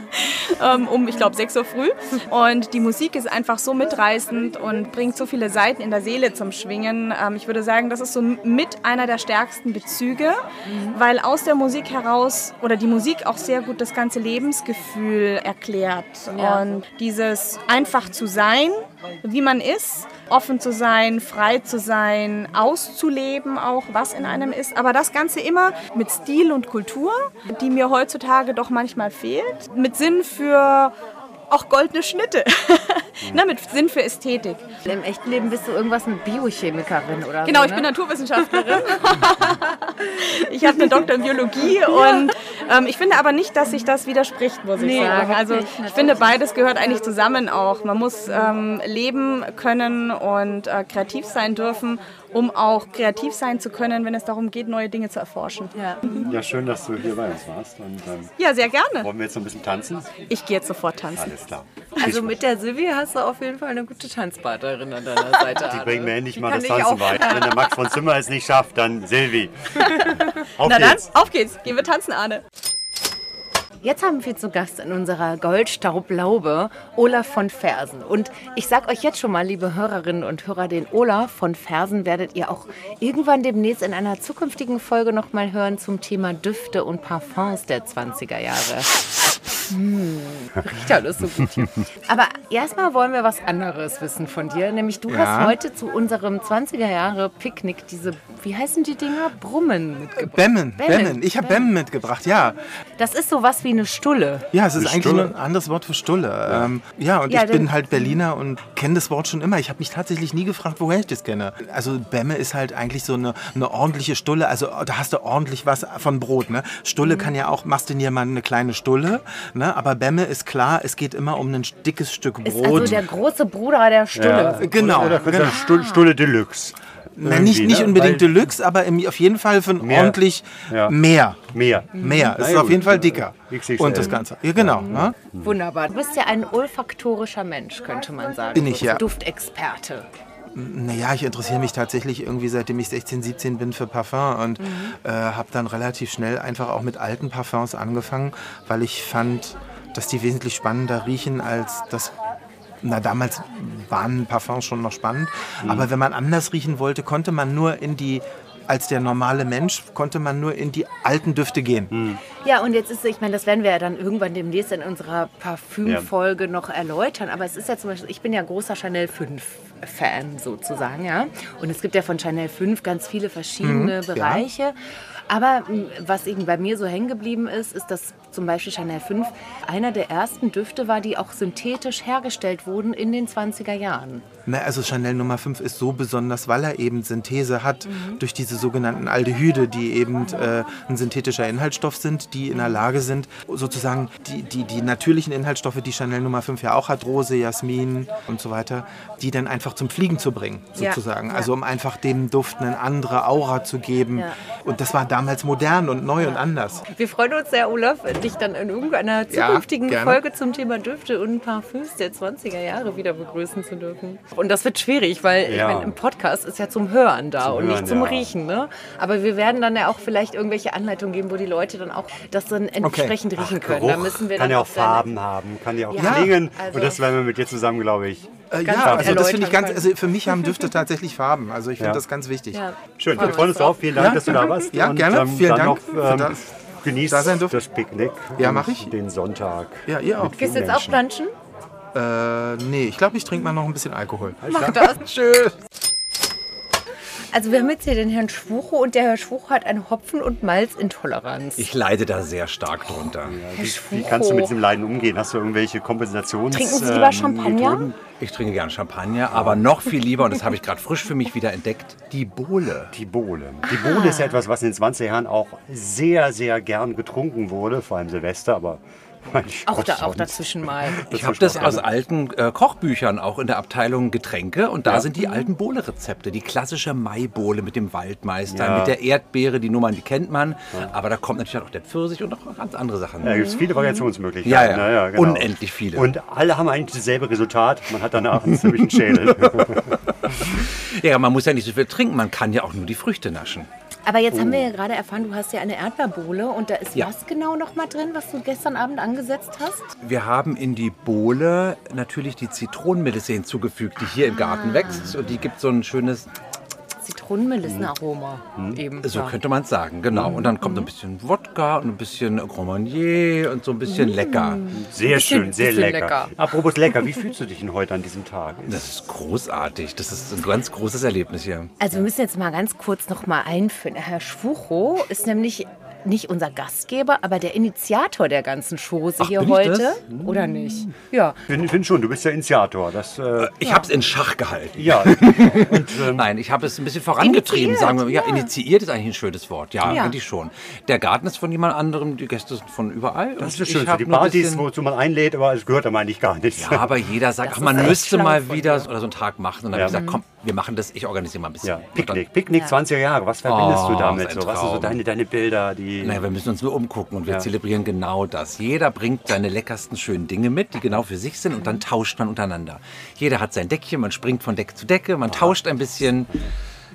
(laughs) ähm, um, ich glaube, 6 Uhr früh. Und die Musik ist einfach so mitreißend und bringt so viele Seiten in der Seele zum Schwingen. Ähm, ich würde sagen, das ist so mit einer der stärksten Bezüge, weil aus der Musik heraus oder die Musik auch sehr gut das ganze Lebensgefühl erklärt. Ja. Und dieses einfach zu sein, wie man ist, offen zu sein, frei zu sein, auszuleben auch, was in einem ist. Aber das Ganze immer mit Stil und Kultur, die mir heutzutage doch manchmal fehlt. Mit Sinn für auch goldene Schnitte. (laughs) Na, mit Sinn für Ästhetik. Im echten Leben bist du irgendwas mit Biochemikerin oder Genau, so, ich ne? bin Naturwissenschaftlerin. (laughs) ich habe eine Doktor in Biologie und ähm, ich finde aber nicht, dass sich das widerspricht, muss Nee, ich sagen. Also nicht, ich finde, beides gehört eigentlich zusammen auch. Man muss ähm, leben können und äh, kreativ sein dürfen, um auch kreativ sein zu können, wenn es darum geht, neue Dinge zu erforschen. Ja. Ja, schön, dass du hier bei uns warst. Und, ähm, Ja, sehr gerne. Wollen wir jetzt noch ein bisschen tanzen? Ich gehe jetzt sofort tanzen. Alles klar. Also mit der Silvi hast du auf jeden Fall eine gute Tanzpartnerin an deiner (laughs) Seite. Die bringen mir endlich mal das Tanzen bei. Wenn der Max von Zimmer es nicht schafft, dann Silvi. (laughs) Auf Na geht's. dann, auf geht's. Gehen wir tanzen, Arne. Jetzt haben wir zu Gast in unserer Goldstaublaube Olaf von Fersen. Und ich sag euch jetzt schon mal, liebe Hörerinnen und Hörer, den Olaf von Fersen werdet ihr auch irgendwann demnächst in einer zukünftigen Folge noch mal hören zum Thema Düfte und Parfums der 20er Jahre. Hm, riecht alles so gut hier. Aber erstmal wollen wir was anderes wissen von dir. Nämlich du Ja. hast heute zu unserem 20er Jahre Picknick diese, wie heißen die Dinger? Brummen mitgebracht. Bämmen, Bämmen. Ich habe Bämmen mitgebracht, ja. Das ist sowas wie eine Stulle. Ja, es ist Eine eigentlich Stulle. ein anderes Wort für Stulle. Ja, ähm, ja und Ja, ich bin halt Berliner und kenne das Wort schon immer. Ich habe mich tatsächlich nie gefragt, woher ich das kenne. Also Bämme ist halt eigentlich so eine, eine ordentliche Stulle. Also da hast du ordentlich was von Brot. Ne? Stulle Mhm. kann ja auch, machst du dir mal eine kleine Stulle. Ne? Aber Bämme ist klar, es geht immer um ein dickes Stück Ist Brot. also der große Bruder der Stulle. Genau. Oder genau. Stulle, Stulle Deluxe. Na, nicht, Irgendwie, nicht ne? unbedingt Weil- Deluxe, aber im, auf jeden Fall von Mehr. ordentlich Ja. mehr. Mehr. Mehr. Es Na ist ja, auf jeden. Fall dicker. XXL. Und das Ganze. Ja, genau. Ne? Wunderbar. Du bist ja ein olfaktorischer Mensch, könnte man sagen. Bin ich, ja. Duftexperte. Naja, ich interessiere mich tatsächlich irgendwie seitdem ich 16, 17 bin für Parfum und Mhm. äh, habe dann relativ schnell einfach auch mit alten Parfums angefangen, weil ich fand, dass die wesentlich spannender riechen als das. Na, damals waren Parfums schon noch spannend, Mhm. aber wenn man anders riechen wollte, konnte man nur in die, als der normale Mensch, konnte man nur in die alten Düfte gehen. Mhm. Ja, und jetzt ist, ich meine, das werden wir ja dann irgendwann demnächst in unserer Parfümfolge noch erläutern. Aber es ist ja zum Beispiel, ich bin ja großer Chanel 5 Fan sozusagen, ja. Und es gibt ja von Chanel 5 ganz viele verschiedene Mhm, ja. Bereiche. Aber m, was eben bei mir so hängen geblieben ist, ist, dass zum Beispiel Chanel 5 einer der ersten Düfte war, die auch synthetisch hergestellt wurden in den 20er Jahren. Na, also Chanel Nummer 5 ist so besonders, weil er eben Synthese hat Mhm. durch diese sogenannten Aldehyde, die eben äh, ein synthetischer Inhaltsstoff sind, die in der Lage sind, sozusagen die, die, die natürlichen Inhaltsstoffe, die Chanel Nummer 5 ja auch hat, Rose, Jasmin und so weiter, die dann einfach zum Fliegen zu bringen, Ja, sozusagen. ja. Also um einfach dem Duft eine andere Aura zu geben. Ja. Und das war damals modern und neu und anders. Wir freuen uns sehr, Olaf, dich dann in irgendeiner Ja, zukünftigen gerne. Folge zum Thema Düfte und Parfüms der 20er Jahre wieder begrüßen zu dürfen. Und das wird schwierig, weil ich Ja. meine, im Podcast ist ja zum Hören da Zum und Hören, nicht zum ja. Riechen. Ne? Aber wir werden dann ja auch vielleicht irgendwelche Anleitungen geben, wo die Leute dann auch das dann entsprechend riechen können. da müssen wir kann dann ja auch Farben haben, kann ja auch Ja, klingen. also- und das werden wir mit dir zusammen, glaube ich. Äh, Ganz ja, also das finde ich ganz, also für mich haben Düfte tatsächlich Farben. Also ich finde Ja. das ganz wichtig. Ja. Schön, wir freuen uns drauf. Vielen Dank, Ja. dass du da warst. Ja, Und, gerne. ähm, Vielen Dank Noch, für ähm, das. Genießt da sein durfte. das Picknick. Ja, und mach ich. Den Sonntag. Ja, ihr auch. Gehst du jetzt auch planschen? Äh, nee, ich glaube, ich trinke mal noch ein bisschen Alkohol. Mach das. (laughs) Tschüss. Also wir haben jetzt hier den Herrn Schwucho und der Herr Schwucho hat eine Hopfen- und Malzintoleranz. Ich leide da sehr stark drunter. Wie, wie kannst du mit diesem Leiden umgehen? Hast du irgendwelche Kompensations... Trinken Sie lieber ähm, Champagner? Methoden? Ich trinke gern Champagner, aber noch viel lieber, und das habe ich gerade frisch für mich wieder entdeckt, die Bohle. Die Bohle. Die Bohle ist ja etwas, was in den 20er Jahren auch sehr, sehr gern getrunken wurde, vor allem Silvester, aber Auch, da, auch dazwischen mal. Ich habe das aus alten äh, Kochbüchern auch in der Abteilung Getränke und da Ja. sind die alten Bohle-Rezepte. Die klassische Maibohle mit dem Waldmeister, Ja. mit der Erdbeere, die Nummern, die kennt man. Aber da kommt natürlich auch der Pfirsich und noch ganz andere Sachen. Ja, da gibt es viele Variationsmöglichkeiten. Ja, ja. Ja, genau. Unendlich viele. Und alle haben eigentlich dasselbe Resultat. Man hat danach einen ziemlichen Schädel. (laughs) Ja, man muss ja nicht so viel trinken, man kann ja auch nur die Früchte naschen. Aber jetzt haben wir ja gerade erfahren, du hast ja eine Erdbeerbohle und da ist Ja. was genau noch mal drin, was du gestern Abend angesetzt hast? Wir haben in die Bohle natürlich die Zitronenmelisse hinzugefügt, die hier im Garten wächst. Und die gibt so ein schönes, Zitronenmelissenaroma eben. so ja. könnte man es sagen, genau. Und dann kommt ein bisschen Wodka und ein bisschen Grand Marnier und so ein bisschen lecker. Sehr Bisschen- schön, sehr lecker. lecker. Apropos lecker, wie fühlst du dich denn heute an diesem Tag? Das ist großartig. Das ist ein ganz großes Erlebnis hier. Also wir müssen jetzt mal ganz kurz noch mal einführen. Herr Schwucho ist nämlich nicht unser Gastgeber, aber der Initiator der ganzen Chose Ach, hier bin ich heute. das? Oder nicht? Ja. Ich finde find schon, du bist der Initiator. Das, äh, Ich habe es in Schach gehalten. ja. (laughs) Nein, ich habe es ein bisschen vorangetrieben, Initiiert, sagen wir. Ja, ja. initiiert ist eigentlich ein schönes Wort. Ja, Ja. eigentlich schon. Der Garten ist von jemand anderem, die Gäste sind von überall. Das ist Und hab Die Partys, bisschen- wozu man einlädt, aber es gehört da meine ich gar nicht. Ja, aber jeder sagt, Das ach, man müsste mal wieder oder so einen Tag machen. Und dann Ja. habe ich gesagt, komm, wir machen das, ich organisiere mal ein bisschen. Ja, Picknick. Picknick 20er Jahre. Was verbindest Oh, du damit? So, was sind so deine, deine Bilder? Die Naja, wir müssen uns nur umgucken und wir Ja. zelebrieren genau das. Jeder bringt seine leckersten schönen Dinge mit, die genau für sich sind und dann tauscht man untereinander. Jeder hat sein Deckchen, man springt von Deck zu Decke, man tauscht ein bisschen.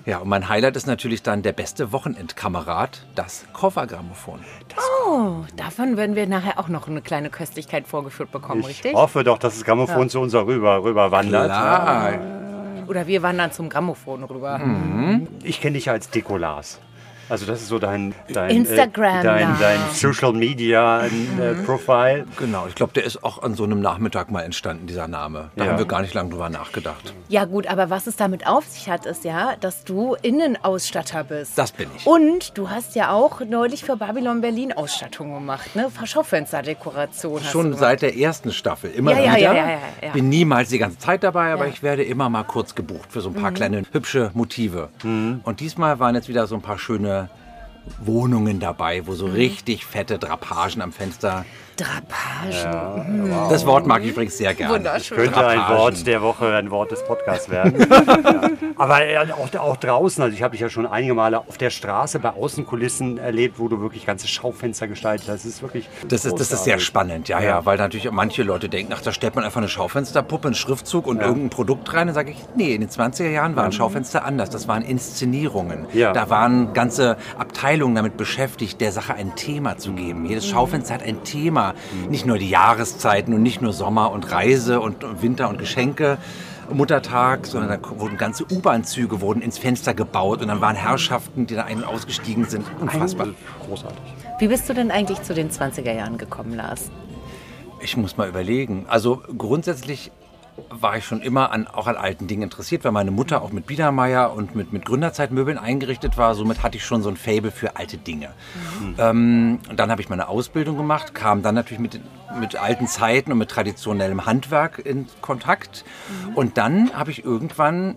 Ja, und mein Highlight ist natürlich dann der beste Wochenendkamerad, das Koffergrammophon. Oh, davon werden wir nachher auch noch eine kleine Köstlichkeit vorgeführt bekommen, ich richtig? hoffe doch, dass das Grammophon Ja. zu uns rüber, rüber wandert. Klar. Oder wir wandern zum Grammophon rüber. Ich kenne dich ja als Dekolas. Also das ist so dein, dein, Instagram, äh, dein, dein Social Media äh, Profile. Genau, ich glaube, der ist auch an so einem Nachmittag mal entstanden, dieser Name. Da Ja. haben wir gar nicht lange drüber nachgedacht. Ja gut, aber was es damit auf sich hat, ist ja, dass du Innenausstatter bist. Das bin ich. Und du hast ja auch neulich für Babylon Berlin Ausstattung gemacht, ne? Schaufensterdekoration hast du Schon seit der ersten Staffel. Immer Ja, ja, wieder. ja, ja, ja, ja. Bin niemals die ganze Zeit dabei, aber Ja. ich werde immer mal kurz gebucht für so ein paar Mhm. kleine hübsche Motive. Und diesmal waren jetzt wieder so ein paar schöne Wohnungen dabei, wo so Mhm. richtig fette Drapagen am Fenster Drapagen. Hm. Das Wort mag ich übrigens sehr gerne. Wunderschön. Könnte ein Drapagen. Wort der Woche, ein Wort des Podcasts werden. (laughs) ja. Aber äh, auch, auch draußen, also ich habe dich ja schon einige Male auf der Straße bei Außenkulissen erlebt, wo du wirklich ganze Schaufenster gestaltet hast. Das ist wirklich Das ist, das ist sehr spannend, ja, ja, weil natürlich manche Leute denken, ach, da stellt man einfach eine Schaufensterpuppe, einen Schriftzug und irgendein Produkt rein. Dann sage ich, nee, in den 20er Jahren waren Schaufenster anders. Das waren Inszenierungen. Ja. Da waren ganze Abteilungen damit beschäftigt, der Sache ein Thema zu geben. Jedes Schaufenster hat ein Thema. Nicht nur die Jahreszeiten und nicht nur Sommer und Reise und Winter und Geschenke. Muttertag, sondern da wurden ganze U-Bahn-Züge wurden ins Fenster gebaut und dann waren Herrschaften, die da ein- und ausgestiegen sind. Unfassbar. Großartig. Wie bist du denn eigentlich zu den 20er Jahren gekommen, Lars? Ich muss mal überlegen. Also grundsätzlich war ich schon immer an, auch an alten Dingen interessiert, weil meine Mutter auch mit Biedermeier und mit, mit Gründerzeitmöbeln eingerichtet war. Somit hatte ich schon so ein Fable für alte Dinge. Ähm, und dann habe ich meine Ausbildung gemacht, kam dann natürlich mit, mit alten Zeiten und mit traditionellem Handwerk in Kontakt. Und dann habe ich irgendwann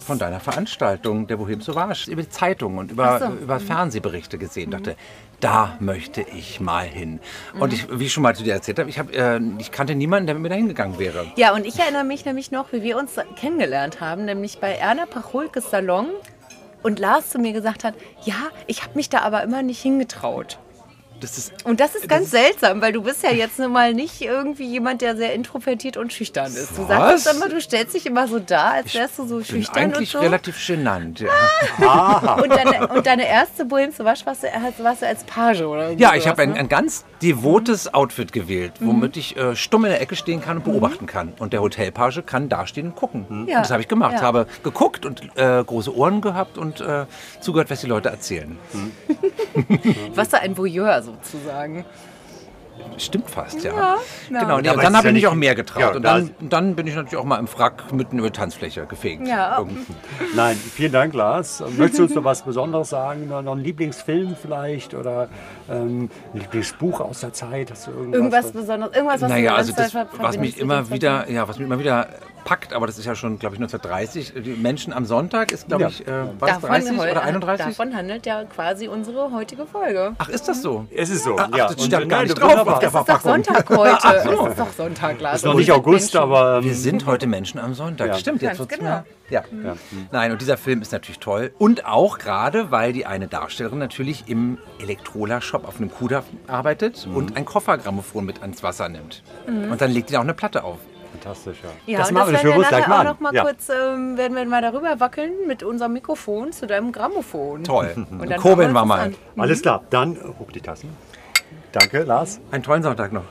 von deiner Veranstaltung, der Bohem Sauvage, über die Zeitung und über, so. über Fernsehberichte gesehen. Dachte, da möchte ich mal hin. Und ich, wie ich schon mal zu dir erzählt habe, ich, hab, äh, ich kannte niemanden, der mit mir dahin gegangen wäre. Ja, und ich erinnere mich nämlich noch, wie wir uns kennengelernt haben, nämlich bei Erna Pacholkes Salon und Lars zu mir gesagt hat, ja, ich habe mich da aber immer nicht hingetraut. Das ist, Und das ist ganz seltsam, weil du bist ja jetzt nun mal nicht irgendwie jemand, der sehr introvertiert und schüchtern ist. Du sagst immer, du stellst dich immer so dar, als wärst du so bin schüchtern und eigentlich so. relativ genannt. Ja. (laughs) Und deine, und deine erste Bohem Sauvage warst du, warst du als Page oder Ja, ich habe ein, ne? ein ganz devotes Outfit gewählt, womit Mhm. ich äh, stumm in der Ecke stehen kann und beobachten kann. Und der Hotelpage kann dastehen und gucken. Ja. Und das habe ich gemacht. Ja. Habe geguckt und äh, große Ohren gehabt und äh, zugehört, was die Leute erzählen. (laughs) Warst du ein Voyeur sozusagen? Stimmt fast, ja. Ja. Genau, nee, und dann habe ich mich auch mehr getraut. Ja, und da dann, dann bin ich natürlich auch mal im Frack mitten über die Tanzfläche gefegt. Ja. Irgendwie. Nein, vielen Dank, Lars. Möchtest du uns noch was Besonderes sagen? Noch noch einen Lieblingsfilm vielleicht oder ähm, ein Lieblingsbuch aus der Zeit? Hast du irgendwas? Irgendwas Besonderes, irgendwas, was Naja, also das, was mich immer wieder, ja, was mich immer wieder packt, aber das ist ja schon, glaube ich, 1930. Die Menschen am Sonntag ist, glaube Ja. ich, äh, was, 30 heu- oder 31? Davon handelt ja quasi unsere heutige Folge. Ach, ist das so? Es ist so, Ach, ja. das äh, gar nein, nicht drauf auf der Es ist doch. Sonntag heute. Ach so. Es ist doch Sonntag, Lars. Ist noch nicht wir sind August, Menschen. aber ähm, Wir sind heute Menschen am Sonntag. Ja. Stimmt, jetzt wird's genau. mir. Ja. Nein, und dieser Film ist natürlich toll. Und auch gerade, weil die eine Darstellerin natürlich im Elektrola-Shop auf einem Kuder arbeitet und ein Koffergrammophon mit ans Wasser nimmt. Mhm. Und dann legt da auch eine Platte auf. Fantastisch, ja. Ja, das und machen wir, das wir uns gleich mal auch noch mal ja. kurz, ähm, werden wir mal darüber wackeln mit unserem Mikrofon zu deinem Grammophon. Toll. Und (laughs) dann kurbeln wir mal. an. Alles klar, dann hoch die Tassen. Danke, Lars. Einen tollen Sonntag noch.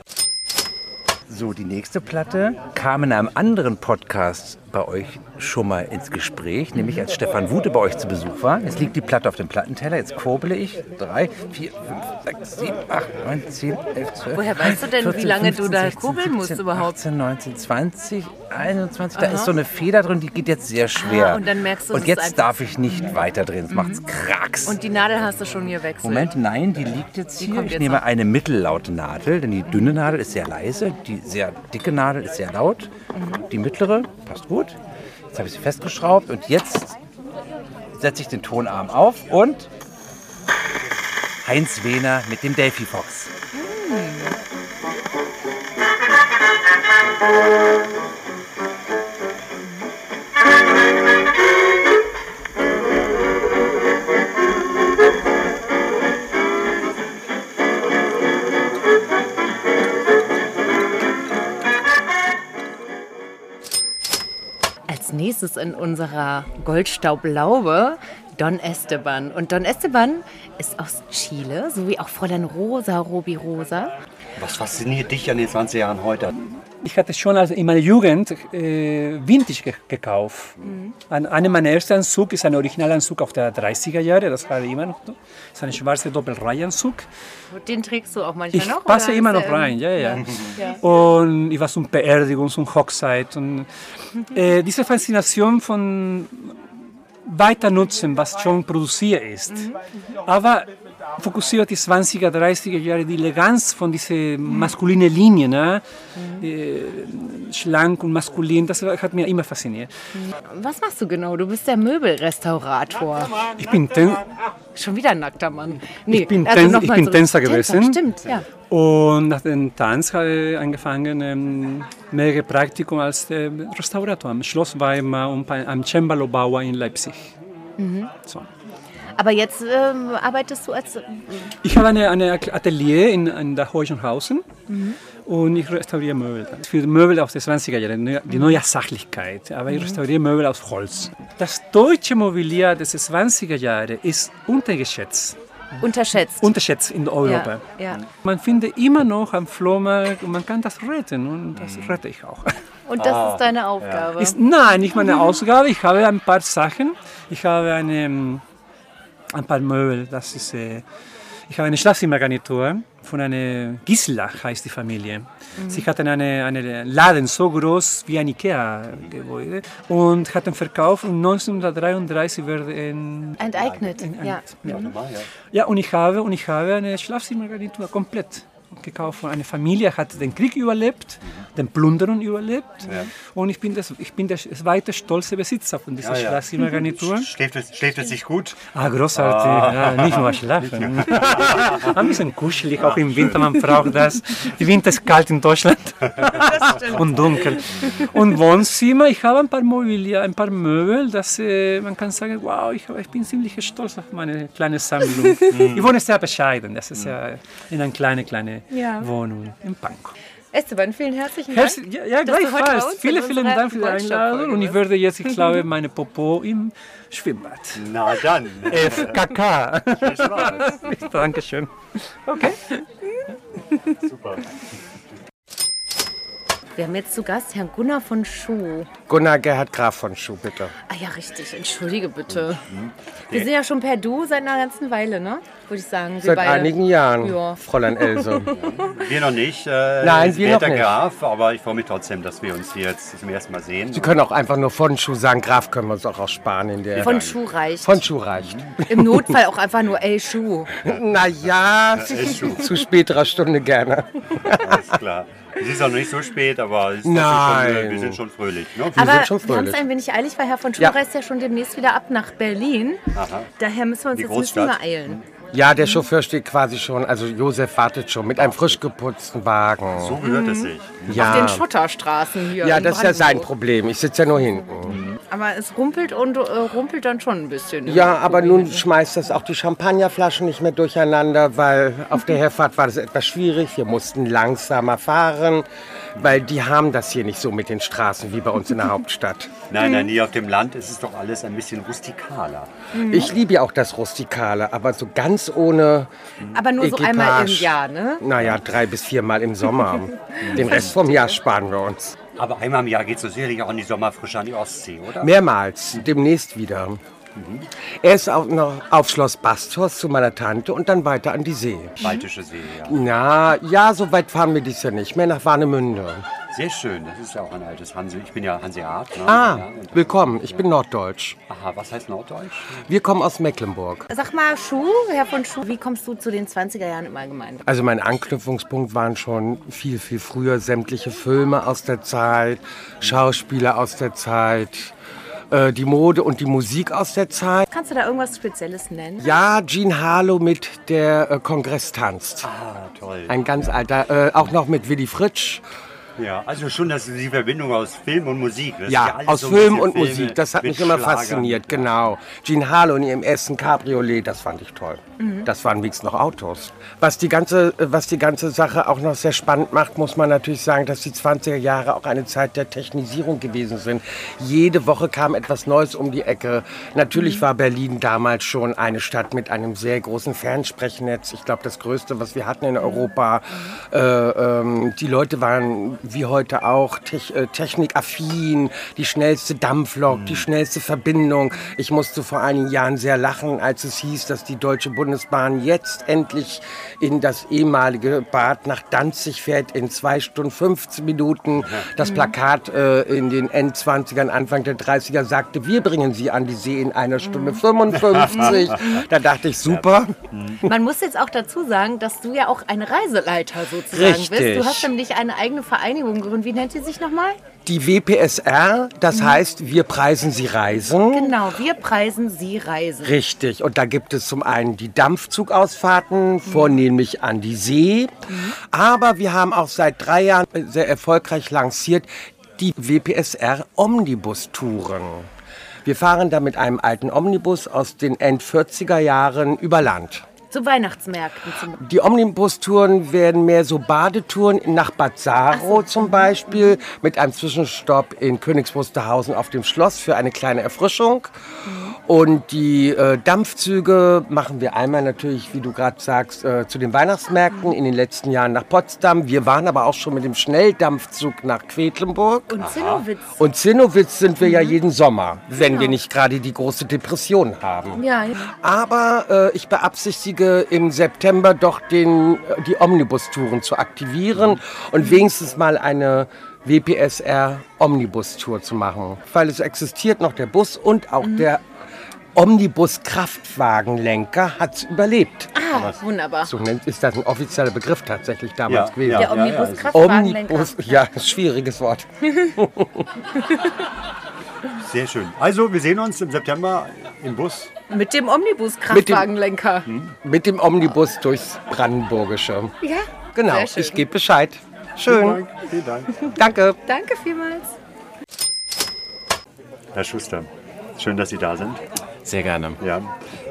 So, die nächste Platte kam in einem anderen Podcast bei euch schon mal ins Gespräch, nämlich als Stefan Wute bei euch zu Besuch war. Jetzt liegt die Platte auf dem Plattenteller, jetzt kurbele ich. Drei, vier, fünf, sechs, sieben, acht, neun, zehn, elf, zwölf. Woher weißt du denn, wie lange du da kurbeln musst überhaupt? 18, 19, 20, 21, da Aha. ist so eine Feder drin, die geht jetzt sehr schwer. Ah, und dann merkst du, Und jetzt darf ich nicht weiter drehen, es macht's kracks. Und die Nadel hast du schon gewechselt. Moment, nein, die liegt jetzt Die hier. Ich jetzt nehme noch. eine mittellaute Nadel, denn die dünne Nadel ist sehr leise, die sehr dicke Nadel ist sehr laut. Mhm. Die mittlere passt gut. Habe ich sie festgeschraubt und jetzt setze ich den Tonarm auf und Heinz Wehner mit dem Delphi Fox. Als nächstes in unserer Goldstaublaube Don Esteban. Und Don Esteban ist aus Chile, so wie auch Fräulein Rosa, Robi Rosa. Was fasziniert dich an den 20 Jahren heute? Ich hatte schon also in meiner Jugend äh, Vintage ge gekauft. Ein, einer meiner ersten Anzug ist ein Originalanzug auf der 30er Jahre, das habe ich immer noch. Das ist ein schwarzer Doppelreihenanzug. Den trägst du auch manchmal Ich noch? passe oder immer noch rein, ja, ja. Ja. Und ich war zum Beerdigung, zum Hochzeit. Und äh, diese Faszination von weiter nutzen, was schon produziert ist. Aber fokussiert die 20er, 30er Jahre, die Eleganz von dieser maskulinen Linie, ne? Äh, schlank und maskulin, das hat mir immer fasziniert. Was machst du genau? Du bist der Möbelrestaurator. Ich bin Ten Schon wieder ein nackter Mann. ich bin, also Ten ich bin zurück. Tänzer gewesen. Stimmt, ja. Und nach dem Tanz habe ich angefangen, ähm, mehrere Praktikum als äh, Restaurator am Schloss Weimar und einem Cembalo-Bauer in Leipzig. Mhm. So. Aber jetzt ähm, arbeitest du als. Ich habe eine, eine Atelier in, in der Heuchenhausen Mhm. und ich restauriere Möbel. Für Möbel aus den 20er Jahren, die Mhm. neue Sachlichkeit. Aber ich restauriere Möbel aus Holz. Das deutsche Mobiliar des 20er Jahre ist untergeschätzt. Unterschätzt. Unterschätzt in Europa. Ja, ja. Man findet immer noch am Flohmarkt und man kann das retten und das rette ich auch. (laughs) Und das ist deine Aufgabe. Ist, nein, nicht meine (laughs) Ausgabe. Ich habe ein paar Sachen. Ich habe eine, ähm, ein paar Möbel. Das ist, äh, ich habe eine Schlafzimmergarnitur von einer Gisela, heißt die Familie. Sie hatten eine, eine Laden so groß wie ein Ikea-Gebäude und hatten Verkauf und 1933 wurde ein Enteignet. Ja. ja. Mhm. Ja, und ich habe, und ich habe eine Schlafzimmergarnitur komplett gekauft von einer Familie, hat den Krieg überlebt, den Plünderung überlebt. Ja. Und ich bin, das, ich bin der zweite stolze Besitzer von dieser Ja, ja. (laughs) Schläft es, schläft es sich gut? Ah, großartig. Ah. Ja, nicht nur schlafen. (laughs) Ein bisschen kuschelig, auch im Winter, man braucht das. Der Winter ist kalt in Deutschland (laughs) und dunkel. Und Wohnzimmer, ich habe ein paar Mobiliar, ein paar Möbel, dass äh, man kann sagen, wow, ich, ich bin ziemlich stolz auf meine kleine Sammlung. ich wohne sehr bescheiden, das ist ja in einer kleinen, kleinen Ja. Wohnung in Pankow. Esteban, vielen herzlichen Dank. Herz, ja, ja dass du heute bei gleichfalls. Vielen, vielen Dank für die Einladung. Und ich werde jetzt, ich (laughs) glaube, meine Popo im Schwimmbad. Na dann. FKK. Viel Spaß. (laughs) Dankeschön. Okay. Super. Wir haben jetzt zu Gast Herrn Gunnar von Schuh. Gunnar Gerhard Graf von Schuh, bitte. Ah ja, richtig. Entschuldige bitte. Wir sind ja schon per Du seit einer ganzen Weile, ne? Würde ich sagen. wir Seit beide. einigen Jahren, Ja. Fräulein Else. (laughs) Wir noch nicht. Äh, Nein, wir noch nicht. Graf, aber ich freue mich trotzdem, dass wir uns hier jetzt zum ersten Mal sehen. Sie können auch einfach nur von Schuh sagen. Graf können wir uns auch aussparen in der. Von Schuh reicht. Von Schuh reicht. Im Notfall auch einfach nur ey Schuh. (laughs) Naja, zu späterer Stunde gerne. Alles klar. Es ist auch noch nicht so spät, aber es ist Nein. Schon, wir sind schon fröhlich. Ne? Aber wir haben es ein wenig eilig, weil Herr von Schuh Ja. reist ja schon demnächst wieder ab nach Berlin. Aha. Daher müssen wir uns Die jetzt ein bisschen Großstadt. beeilen. Ja, der Chauffeur steht quasi schon, also Josef wartet schon mit einem frisch geputzten Wagen. So gehört es sich. Ja. Auf den Schotterstraßen hier. Ja, in das ist ja sein. Problem. Ich sitze ja nur hinten. Aber es rumpelt und äh, rumpelt dann schon ein bisschen. ne? Ja, aber nun schmeißt das auch die Champagnerflaschen nicht mehr durcheinander, weil auf der Herfahrt war das etwas schwierig. Wir mussten langsamer fahren, weil die haben das hier nicht so mit den Straßen wie bei uns in der (laughs) Hauptstadt. Nein, nein, hier auf dem Land ist es doch alles ein bisschen rustikaler. Ich liebe ja auch das Rustikale, aber so ganz ohne. Aber nur so einmal im Equipage. Jahr, ne? Naja, drei bis viermal im Sommer. (laughs) Den Rest vom Jahr sparen wir uns. Aber einmal im Jahr geht es so sicherlich auch in die Sommerfrische an die Ostsee, oder? Mehrmals, demnächst wieder. Er ist auch noch auf Schloss Bastos zu meiner Tante und dann weiter an die See. Baltische See, ja. Na, ja, so weit fahren wir dies Jahr nicht mehr, nach Warnemünde. Sehr schön, das ist ja auch ein altes Hanse. Ich bin ja Hanseat. Ne? Ah, Ja, willkommen, ich bin Norddeutsch. Aha, was heißt Norddeutsch? Wir kommen aus Mecklenburg. Sag mal, Schuh, Herr von Schuh, wie kommst du zu den 20er Jahren im Allgemeinen? Also mein Anknüpfungspunkt waren schon viel, viel früher sämtliche Filme aus der Zeit, Schauspieler aus der Zeit, äh, die Mode und die Musik aus der Zeit. Kannst du da irgendwas Spezielles nennen? Ja, Jean Harlow mit der äh, Kongress tanzt. Ah, toll. Ein ganz alter, äh, auch noch mit Willy Fritsch. Ja, also schon das ist die Verbindung aus Film und Musik. Das ist Ja, alles aus so Film und Filme Musik. Das hat mich immer Schlagern. fasziniert, genau. Jean Harlow in ihrem ersten Cabriolet, das fand ich toll. Mhm. Das waren wenigstens noch Autos. Was die, ganze, was die ganze Sache auch noch sehr spannend macht, muss man natürlich sagen, dass die 20er Jahre auch eine Zeit der Technisierung gewesen sind. Jede Woche kam etwas Neues um die Ecke. Natürlich Mhm. war Berlin damals schon eine Stadt mit einem sehr großen Fernsprechnetz. Ich glaube, das größte, was wir hatten in Europa. Äh, ähm, die Leute waren wie heute auch, Tech, äh, technikaffin, die schnellste Dampflok, die schnellste Verbindung. Ich musste vor einigen Jahren sehr lachen, als es hieß, dass die Deutsche Bundesbahn jetzt endlich in das ehemalige Bad nach Danzig fährt in zwei Stunden 15 Minuten. Das Plakat äh, in den Endzwanzigern, Anfang der 30er sagte, wir bringen sie an die See in einer Stunde 55. (laughs) Da dachte ich, super. Man muss jetzt auch dazu sagen, dass du ja auch ein Reiseleiter sozusagen bist. Richtig. Du hast nämlich eine eigene Vereinigung gegründet. Wie nennt die sich nochmal? Die WPSR, das heißt, wir preisen sie Reisen. Genau, wir preisen Sie Reisen. Richtig. Und da gibt es zum einen die Dampfzugausfahrten, vornehmlich an die See. Aber wir haben auch seit drei Jahren sehr erfolgreich lanciert die WPSR Omnibus-Touren. Wir fahren da mit einem alten Omnibus aus den End-40er Jahren über Land. Zu Weihnachtsmärkten zum Die Omnibus-Touren werden mehr so Badetouren nach Bad Saro zum Beispiel, mit einem Zwischenstopp in Königs Wusterhausen auf dem Schloss für eine kleine Erfrischung. Und die äh, Dampfzüge machen wir einmal natürlich, wie du gerade sagst, äh, zu den Weihnachtsmärkten, in den letzten Jahren nach Potsdam. Wir waren aber auch schon mit dem Schnelldampfzug nach Quedlinburg. Und Zinnowitz. Und Zinnowitz sind wir ja jeden Sommer, wenn wir nicht gerade die große Depression haben. Ja, ja. Aber äh, ich beabsichtige im September doch den, äh, die Omnibus-Touren zu aktivieren und wenigstens mal eine WPSR Omnibus-Tour zu machen. Weil es existiert noch der Bus und auch der Omnibus-Kraftwagenlenker hat es überlebt. Ah, wunderbar. So nennt, ist das ein offizieller Begriff tatsächlich damals Ja, gewesen. ja, Der. Omnibus-Kraftwagenlenker. Omnibus, ja, schwieriges Wort. (laughs) (laughs) Sehr schön. Also, wir sehen uns im September im Bus. Mit dem Omnibus-Kraftwagenlenker. Mit dem Omnibus durchs Brandenburgische. Ja, Genau, sehr schön. ich gebe Bescheid. Schön. Vielen Dank. Danke. Danke vielmals. Herr Schuster, schön, dass Sie da sind. Sehr gerne. Ja.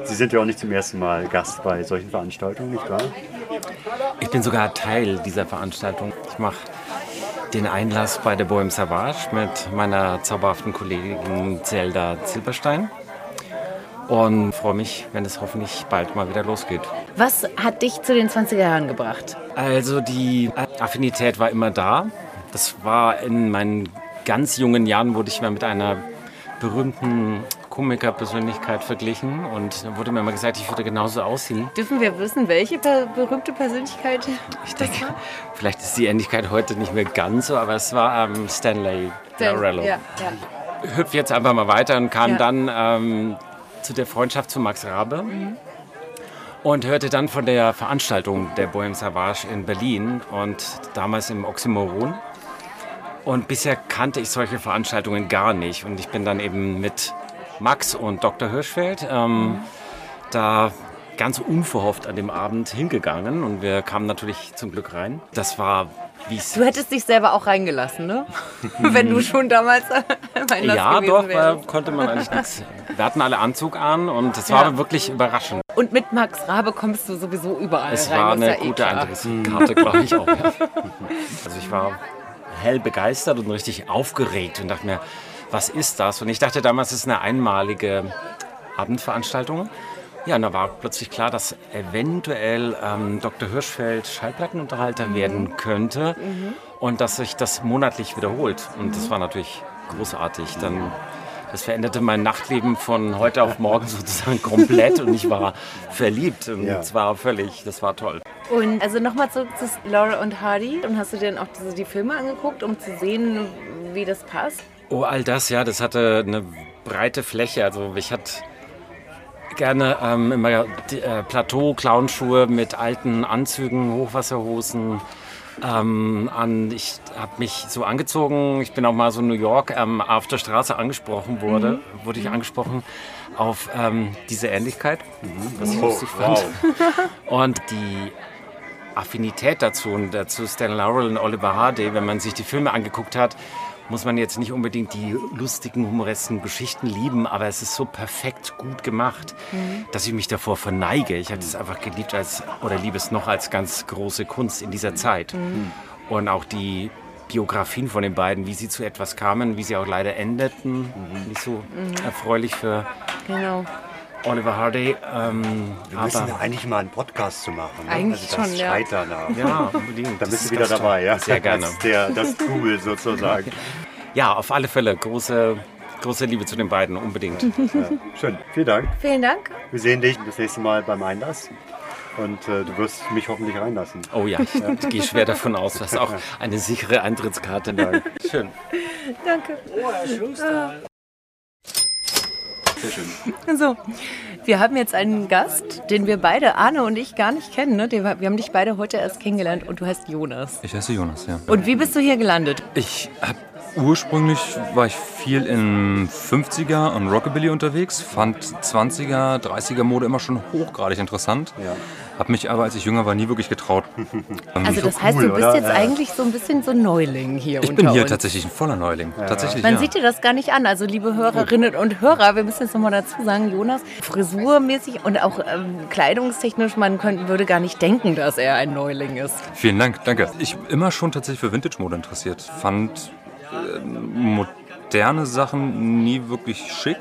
Sie sind ja auch nicht zum ersten Mal Gast bei solchen Veranstaltungen, nicht wahr? Ich bin sogar Teil dieser Veranstaltung. Ich mache den Einlass bei der Bohem Savage mit meiner zauberhaften Kollegin Zelda Zilberstein. Und freue mich, wenn es hoffentlich bald mal wieder losgeht. Was hat dich zu den 20er Jahren gebracht? Also die Affinität war immer da. Das war in meinen ganz jungen Jahren, wurde ich mal mit einer berühmten Komikerpersönlichkeit verglichen und da wurde mir immer gesagt, ich würde genauso aussehen. Dürfen wir wissen, welche per berühmte Persönlichkeit Ich denke, vielleicht ist die Ähnlichkeit heute nicht mehr ganz so, aber es war ähm, Stanley Larello. Ja, ja. Hüpf jetzt einfach mal weiter und kam Ja. dann ähm, zu der Freundschaft zu Max Rabe und hörte dann von der Veranstaltung der Bohem Savage in Berlin und damals im Oxymoron. Und bisher kannte ich solche Veranstaltungen gar nicht. Und ich bin dann eben mit Max und Dr. Hirschfeld ähm, da ganz unverhofft an dem Abend hingegangen. Und wir kamen natürlich zum Glück rein. Das war, wie es Du hättest dich selber auch reingelassen, ne? (laughs) Wenn du schon damals (laughs) mein Ja, doch, wärst. konnte man eigentlich nichts. Wir hatten alle Anzug an und es Ja. war wirklich überraschend. Und mit Max Rabe kommst du sowieso überall Es rein. war ist eine ja eh gute. Eintrittskarte, glaube ich auch. Ja. (laughs) Also ich war hell begeistert und richtig aufgeregt und dachte mir, was ist das? Und ich dachte damals, es ist eine einmalige Abendveranstaltung. Ja, und da war plötzlich klar, dass eventuell ähm, Dr. Hirschfeld Schallplattenunterhalter werden könnte und dass sich das monatlich wiederholt. Und das war natürlich großartig. Dann, das veränderte mein Nachtleben von heute auf morgen (laughs) sozusagen komplett und ich war verliebt. Und es war völlig, das war toll. Und also nochmal zurück zu Laura und Hardy. Und hast du dir dann auch diese, die Filme angeguckt, um zu sehen, wie das passt? Oh, all das, ja, das hatte eine breite Fläche. Also ich hatte gerne ähm, immer äh, Plateau-Clownschuhe mit alten Anzügen, Hochwasserhosen. Ähm, an, ich habe mich so angezogen. Ich bin auch mal so in New York ähm, auf der Straße angesprochen wurde, wurde ich angesprochen auf ähm, diese Ähnlichkeit, was ich Oh, lustig fand. wow. (laughs) Und die Affinität dazu und dazu Stan Laurel und Oliver Hardy, wenn man sich die Filme angeguckt hat, muss man jetzt nicht unbedingt die lustigen, humoresken Geschichten lieben, aber es ist so perfekt gut gemacht, Mhm. dass ich mich davor verneige. Ich habe es einfach geliebt als, oder liebe es noch als ganz große Kunst in dieser Zeit. Mhm. Und auch die Biografien von den beiden, wie sie zu etwas kamen, wie sie auch leider endeten, nicht so Mhm. erfreulich für Genau. Oliver Hardy. Ähm, Wir müssen ja eigentlich mal einen Podcast zu machen. Ne? Eigentlich also das schon, ja. schreit danach. Ja, unbedingt. Da Das bist ist du wieder dabei, ja? Sehr gerne. Das, der, das Tool sozusagen. (laughs) Ja, auf alle Fälle. Große, große Liebe zu den beiden, unbedingt. Ja, schön, vielen Dank. Vielen Dank. Wir sehen dich das nächste Mal beim Einlass. Und äh, du wirst mich hoffentlich reinlassen. Oh ja, ich gehe schwer davon aus. Du hast auch eine sichere Eintrittskarte. (laughs) Schön. Danke. Oh, Herr Schuster. Sehr schön. So, wir haben jetzt einen Gast, den wir beide, Arne und ich, gar nicht kennen. Ne? Wir haben dich beide heute erst kennengelernt und du heißt Jonas. Ich heiße Jonas, ja. Und wie bist du hier gelandet? Ich hab ursprünglich war ich viel in 50er und Rockabilly unterwegs, fand 20er, 30er Mode immer schon hochgradig interessant. Hab mich aber, als ich jünger war, nie wirklich getraut. (laughs) Also das heißt, du bist jetzt eigentlich so ein bisschen so ein Neuling hier Ich bin hier uns. tatsächlich ein voller Neuling. Tatsächlich, Man ja. sieht dir das gar nicht an. Also liebe Hörerinnen und Hörer, wir müssen jetzt nochmal dazu sagen, Jonas, frisurmäßig und auch ähm, kleidungstechnisch, man könnte, würde gar nicht denken, dass er ein Neuling ist. Vielen Dank, danke. Ich bin immer schon tatsächlich für Vintage-Mode interessiert. Fand äh, moderne Sachen nie wirklich schick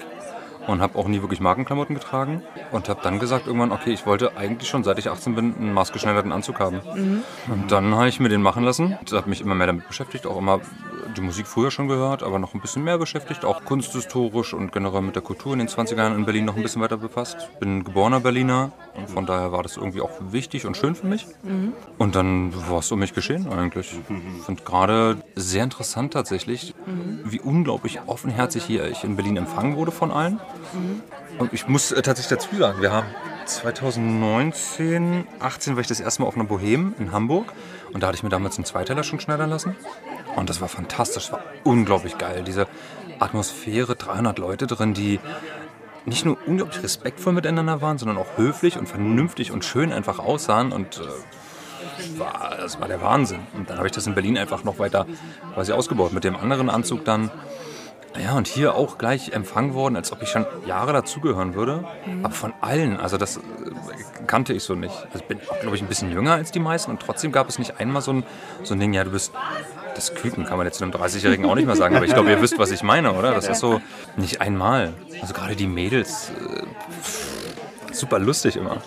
und habe auch nie wirklich Markenklamotten getragen. Und habe dann gesagt irgendwann, okay, ich wollte eigentlich schon seit ich 18 bin einen maßgeschneiderten Anzug haben. Mhm. Und dann habe ich mir den machen lassen. Ich habe mich immer mehr damit beschäftigt, auch immer die Musik früher schon gehört, aber noch ein bisschen mehr beschäftigt, auch kunsthistorisch und generell mit der Kultur in den 20er Jahren in Berlin noch ein bisschen weiter befasst. Bin geborener Berliner und von daher war das irgendwie auch wichtig und schön für mich. Mhm. Und dann war es um mich geschehen eigentlich. Ich finde gerade sehr interessant tatsächlich, Mhm. wie unglaublich offenherzig hier ich in Berlin empfangen wurde von allen. Und ich muss äh, tatsächlich dazu sagen, wir haben 2019, 18 war ich das erste Mal auf einer Bohem in Hamburg und da hatte ich mir damals einen Zweiteiler schon schneidern lassen. Und das war fantastisch, das war unglaublich geil. Diese Atmosphäre, 300 Leute drin, die nicht nur unglaublich respektvoll miteinander waren, sondern auch höflich und vernünftig und schön einfach aussahen und äh, war, das war der Wahnsinn. Und dann habe ich das in Berlin einfach noch weiter quasi ausgebaut mit dem anderen Anzug dann. Ja, und hier auch gleich empfangen worden, als ob ich schon Jahre dazugehören würde. Mhm. Aber von allen, also das äh, kannte ich so nicht. Also ich bin glaube ich, ein bisschen jünger als die meisten und trotzdem gab es nicht einmal so ein, so ein Ding, ja, du bist das Küken, kann man jetzt einem 30-Jährigen auch nicht mehr sagen, aber ich glaube, ihr wisst, was ich meine, oder? Das ist so nicht einmal. Also gerade die Mädels, äh, super lustig immer.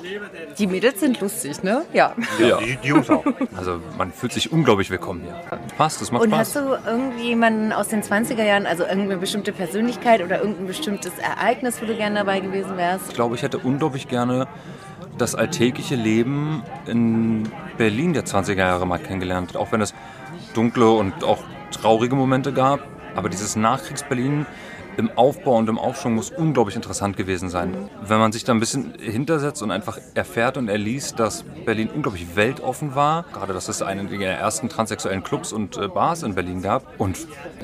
Die Mädels sind lustig, ne? Ja. Die, Jungs auch. Also man fühlt sich unglaublich willkommen hier. Passt, das macht Und Spaß. hast du irgendwie jemanden aus den 20er Jahren, also irgendeine bestimmte Persönlichkeit oder irgendein bestimmtes Ereignis, wo du gerne dabei gewesen wärst? Ich glaube, ich hätte unglaublich gerne das alltägliche Leben in Berlin der 20er Jahre mal kennengelernt. Auch wenn es dunkle und auch traurige Momente gab. Aber dieses Nachkriegs-Berlin im Aufbau und im Aufschwung muss unglaublich interessant gewesen sein. Wenn man sich da ein bisschen hintersetzt und einfach erfährt und erliest, dass Berlin unglaublich weltoffen war, gerade dass es einen der ersten transsexuellen Clubs und äh, Bars in Berlin gab und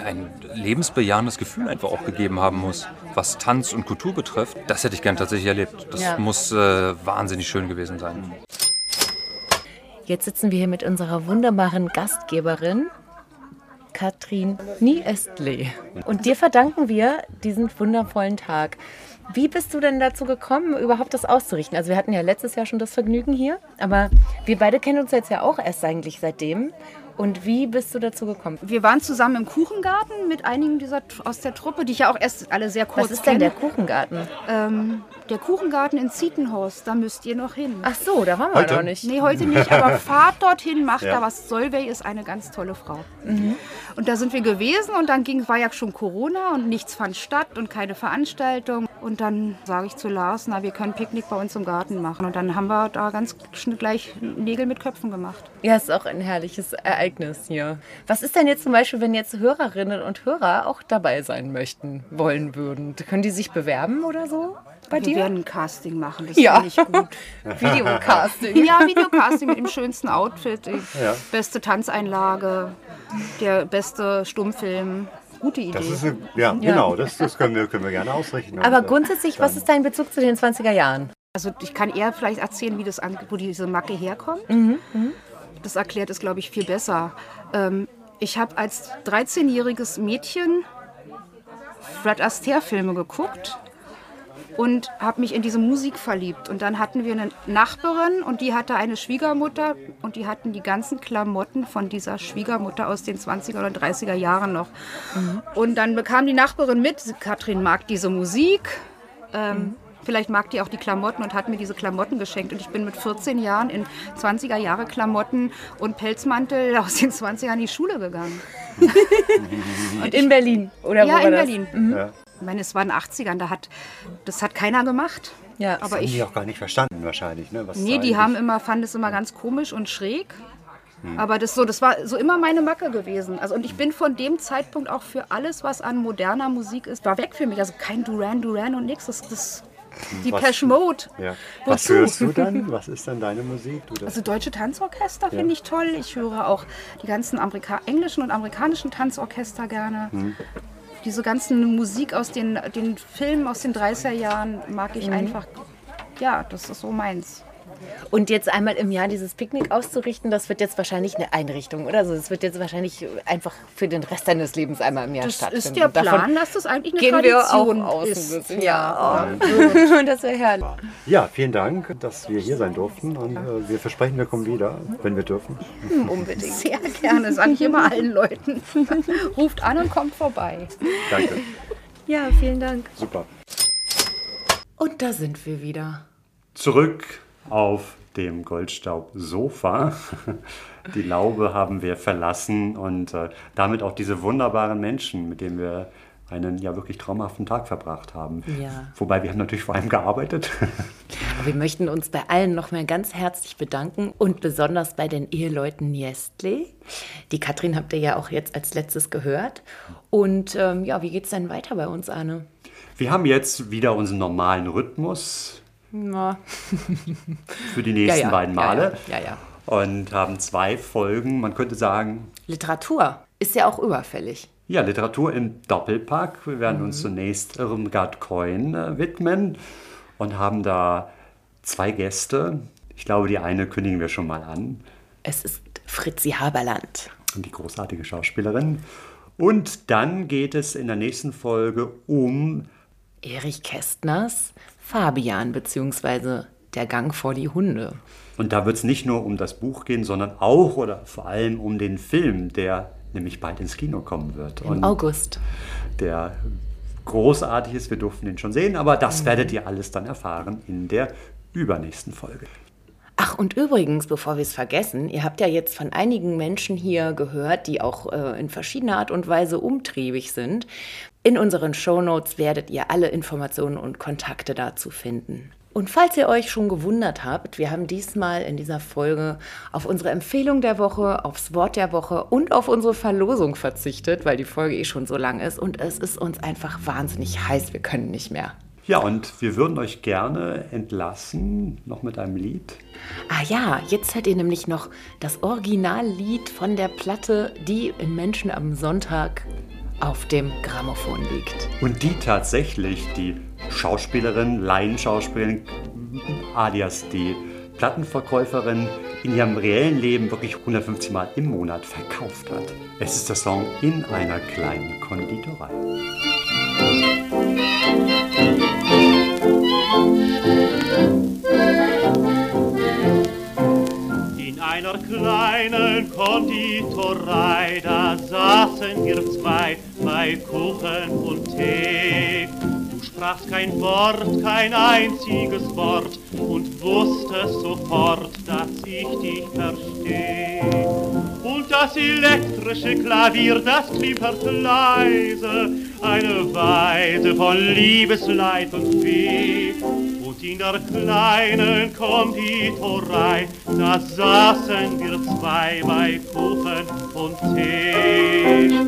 ein lebensbejahendes Gefühl einfach auch gegeben haben muss, was Tanz und Kultur betrifft, das hätte ich gern tatsächlich erlebt. Das Ja. muss äh, wahnsinnig schön gewesen sein. Jetzt sitzen wir hier mit unserer wunderbaren Gastgeberin, Katrin Niestle. Und dir verdanken wir diesen wundervollen Tag. Wie bist du denn dazu gekommen, überhaupt das auszurichten? Also wir hatten ja letztes Jahr schon das Vergnügen hier, aber wir beide kennen uns jetzt ja auch erst eigentlich seitdem. Und wie bist du dazu gekommen? Wir waren zusammen im Kuchengarten mit einigen dieser aus der Truppe, die ich ja auch erst alle sehr kurz Was ist denn kenne. der Kuchengarten? Ähm, der Kuchengarten in Zietenhorst, da müsst ihr noch hin. Ach so, da waren wir heute? noch nicht. Nee, heute nicht, aber (laughs) fahrt dorthin, macht Ja. da was. Solveig ist eine ganz tolle Frau. Mhm. Und da sind wir gewesen und dann ging, war ja schon Corona und nichts fand statt und keine Veranstaltung. Und dann sage ich zu Lars, na, wir können Picknick bei uns im Garten machen. Und dann haben wir da ganz schnell gleich Nägel mit Köpfen gemacht. Ja, ist auch ein herrliches Ereignis hier. Was ist denn jetzt zum Beispiel, wenn jetzt Hörerinnen und Hörer auch dabei sein möchten, wollen würden? Können die sich bewerben oder so bei wir dir? werden ein Casting machen, das Ja. finde ich gut. (laughs) Videocasting. Ja, Videocasting mit dem schönsten Outfit, die Ja. beste Tanzeinlage, der beste Stummfilm. Gute Idee. Das ist eine, ja, genau, das, das können, wir, können wir gerne ausrichten. Aber Und, äh, grundsätzlich, was ist dein Bezug zu den 20er Jahren? Also ich kann eher vielleicht erzählen, wie das an, wo diese Macke herkommt. Mhm. mhm. Das erklärt es, glaube ich, viel besser. Ähm, ich habe als 13-jähriges Mädchen Fred Astaire-Filme geguckt und habe mich in diese Musik verliebt. Und dann hatten wir eine Nachbarin und die hatte eine Schwiegermutter und die hatten die ganzen Klamotten von dieser Schwiegermutter aus den 20er oder 30er Jahren noch. Und dann bekam die Nachbarin mit, Katrin mag diese Musik. Ähm, Vielleicht mag die auch die Klamotten und hat mir diese Klamotten geschenkt. Und ich bin mit 14 Jahren in 20er Jahre Klamotten und Pelzmantel (laughs) aus den 20ern in die Schule gegangen. (laughs) (laughs) in Berlin, oder wo ja, war in das? Berlin. Mhm. Ich meine, es war in den 80ern, da hat, das hat keiner gemacht. Ja, Das aber haben ich. die auch gar nicht verstanden wahrscheinlich. Ne? Was Nee, die haben immer, fanden es immer ganz komisch und schräg. Hm. Aber das so, das war so immer meine Macke gewesen. Also und ich bin von dem Zeitpunkt auch für alles, was an moderner Musik ist, war weg für mich. Also kein Duran Duran und nichts. Das, das die Was- Pesh Mode. Ja. Was Wozu? hörst du dann? (laughs) Was ist dann deine Musik? Also deutsche Tanzorchester Ja. finde ich toll. Ich höre auch die ganzen Amerika englischen und amerikanischen Tanzorchester gerne. Hm. Diese ganzen Musik aus den, den Filmen aus den 30er Jahren mag ich Mhm. einfach. Ja, das ist so meins. Und jetzt einmal im Jahr dieses Picknick auszurichten, das wird jetzt wahrscheinlich eine Einrichtung, oder? Also es wird jetzt wahrscheinlich einfach für den Rest deines Lebens einmal im Jahr Das stattfinden. ist der Davon Plan, dass das eigentlich eine gehen wir auch Tradition aus ist. ein bisschen. Ja. Ja, (laughs) das wäre herrlich. Ja, vielen Dank, dass wir hier sein durften. Und äh, wir versprechen, wir kommen wieder, wenn wir dürfen. Hm, Unbedingt. (laughs) Sehr gerne, sage ich immer allen Leuten. (laughs) Ruft an und kommt vorbei. Danke. Ja, vielen Dank. Super. Und da sind wir wieder. Zurück auf dem Goldstaub-Sofa. (laughs) Die Laube haben wir verlassen und äh, damit auch diese wunderbaren Menschen, mit denen wir einen ja wirklich traumhaften Tag verbracht haben. Ja. Wobei wir haben natürlich vor allem gearbeitet. Wir möchten uns bei allen nochmal ganz herzlich bedanken und besonders bei den Eheleuten Niestle. Die Katrin habt ihr ja auch jetzt als letztes gehört. Und ähm, ja, wie geht's denn weiter bei uns, Arne? Wir haben jetzt wieder unseren normalen Rhythmus Ja. für die nächsten Ja, ja, beiden Male. ja, ja, ja. Und haben zwei Folgen, man könnte sagen, Literatur ist ja auch überfällig. Ja, Literatur im Doppelpack. Wir werden Mhm. uns zunächst Irmgard Coin äh, widmen und haben da zwei Gäste. Ich glaube, die eine kündigen wir schon mal an. Es ist Fritzi Haberland. Und die großartige Schauspielerin. Und dann geht es in der nächsten Folge um Erich Kästners Fabian bzw. Der Gang vor die Hunde. Und da wird es nicht nur um das Buch gehen, sondern auch oder vor allem um den Film, der nämlich bald ins Kino kommen wird. Im Und August. Der großartig ist, wir durften den schon sehen, aber das Mhm. werdet ihr alles dann erfahren in der übernächsten Folge. Ach, und übrigens, bevor wir es vergessen, ihr habt ja jetzt von einigen Menschen hier gehört, die auch äh, in verschiedener Art und Weise umtriebig sind. In unseren Shownotes werdet ihr alle Informationen und Kontakte dazu finden. Und falls ihr euch schon gewundert habt, wir haben diesmal in dieser Folge auf unsere Empfehlung der Woche, aufs Wort der Woche und auf unsere Verlosung verzichtet, weil die Folge eh schon so lang ist und es ist uns einfach wahnsinnig heiß, wir können nicht mehr. Ja, und wir würden euch gerne entlassen, noch mit einem Lied. Ah ja, jetzt hört ihr nämlich noch das Originallied von der Platte, die in Menschen am Sonntag auf dem Grammophon liegt. Und die tatsächlich die Schauspielerin, Laienschauspielerin, alias die Plattenverkäuferin in ihrem reellen Leben wirklich 150 Mal im Monat verkauft hat. Es ist der Song In einer kleinen Konditorei. Einer kleinen Konditorei, da saßen wir zwei bei Kuchen und Tee. Du sprachst kein Wort, kein einziges Wort und wusstest sofort, dass ich dich verstehe. Und das elektrische Klavier, das klimpert leise, eine Weise von Liebesleid und Weh. In der kleinen Konditorei, da saßen wir zwei bei Kuchen und Tee.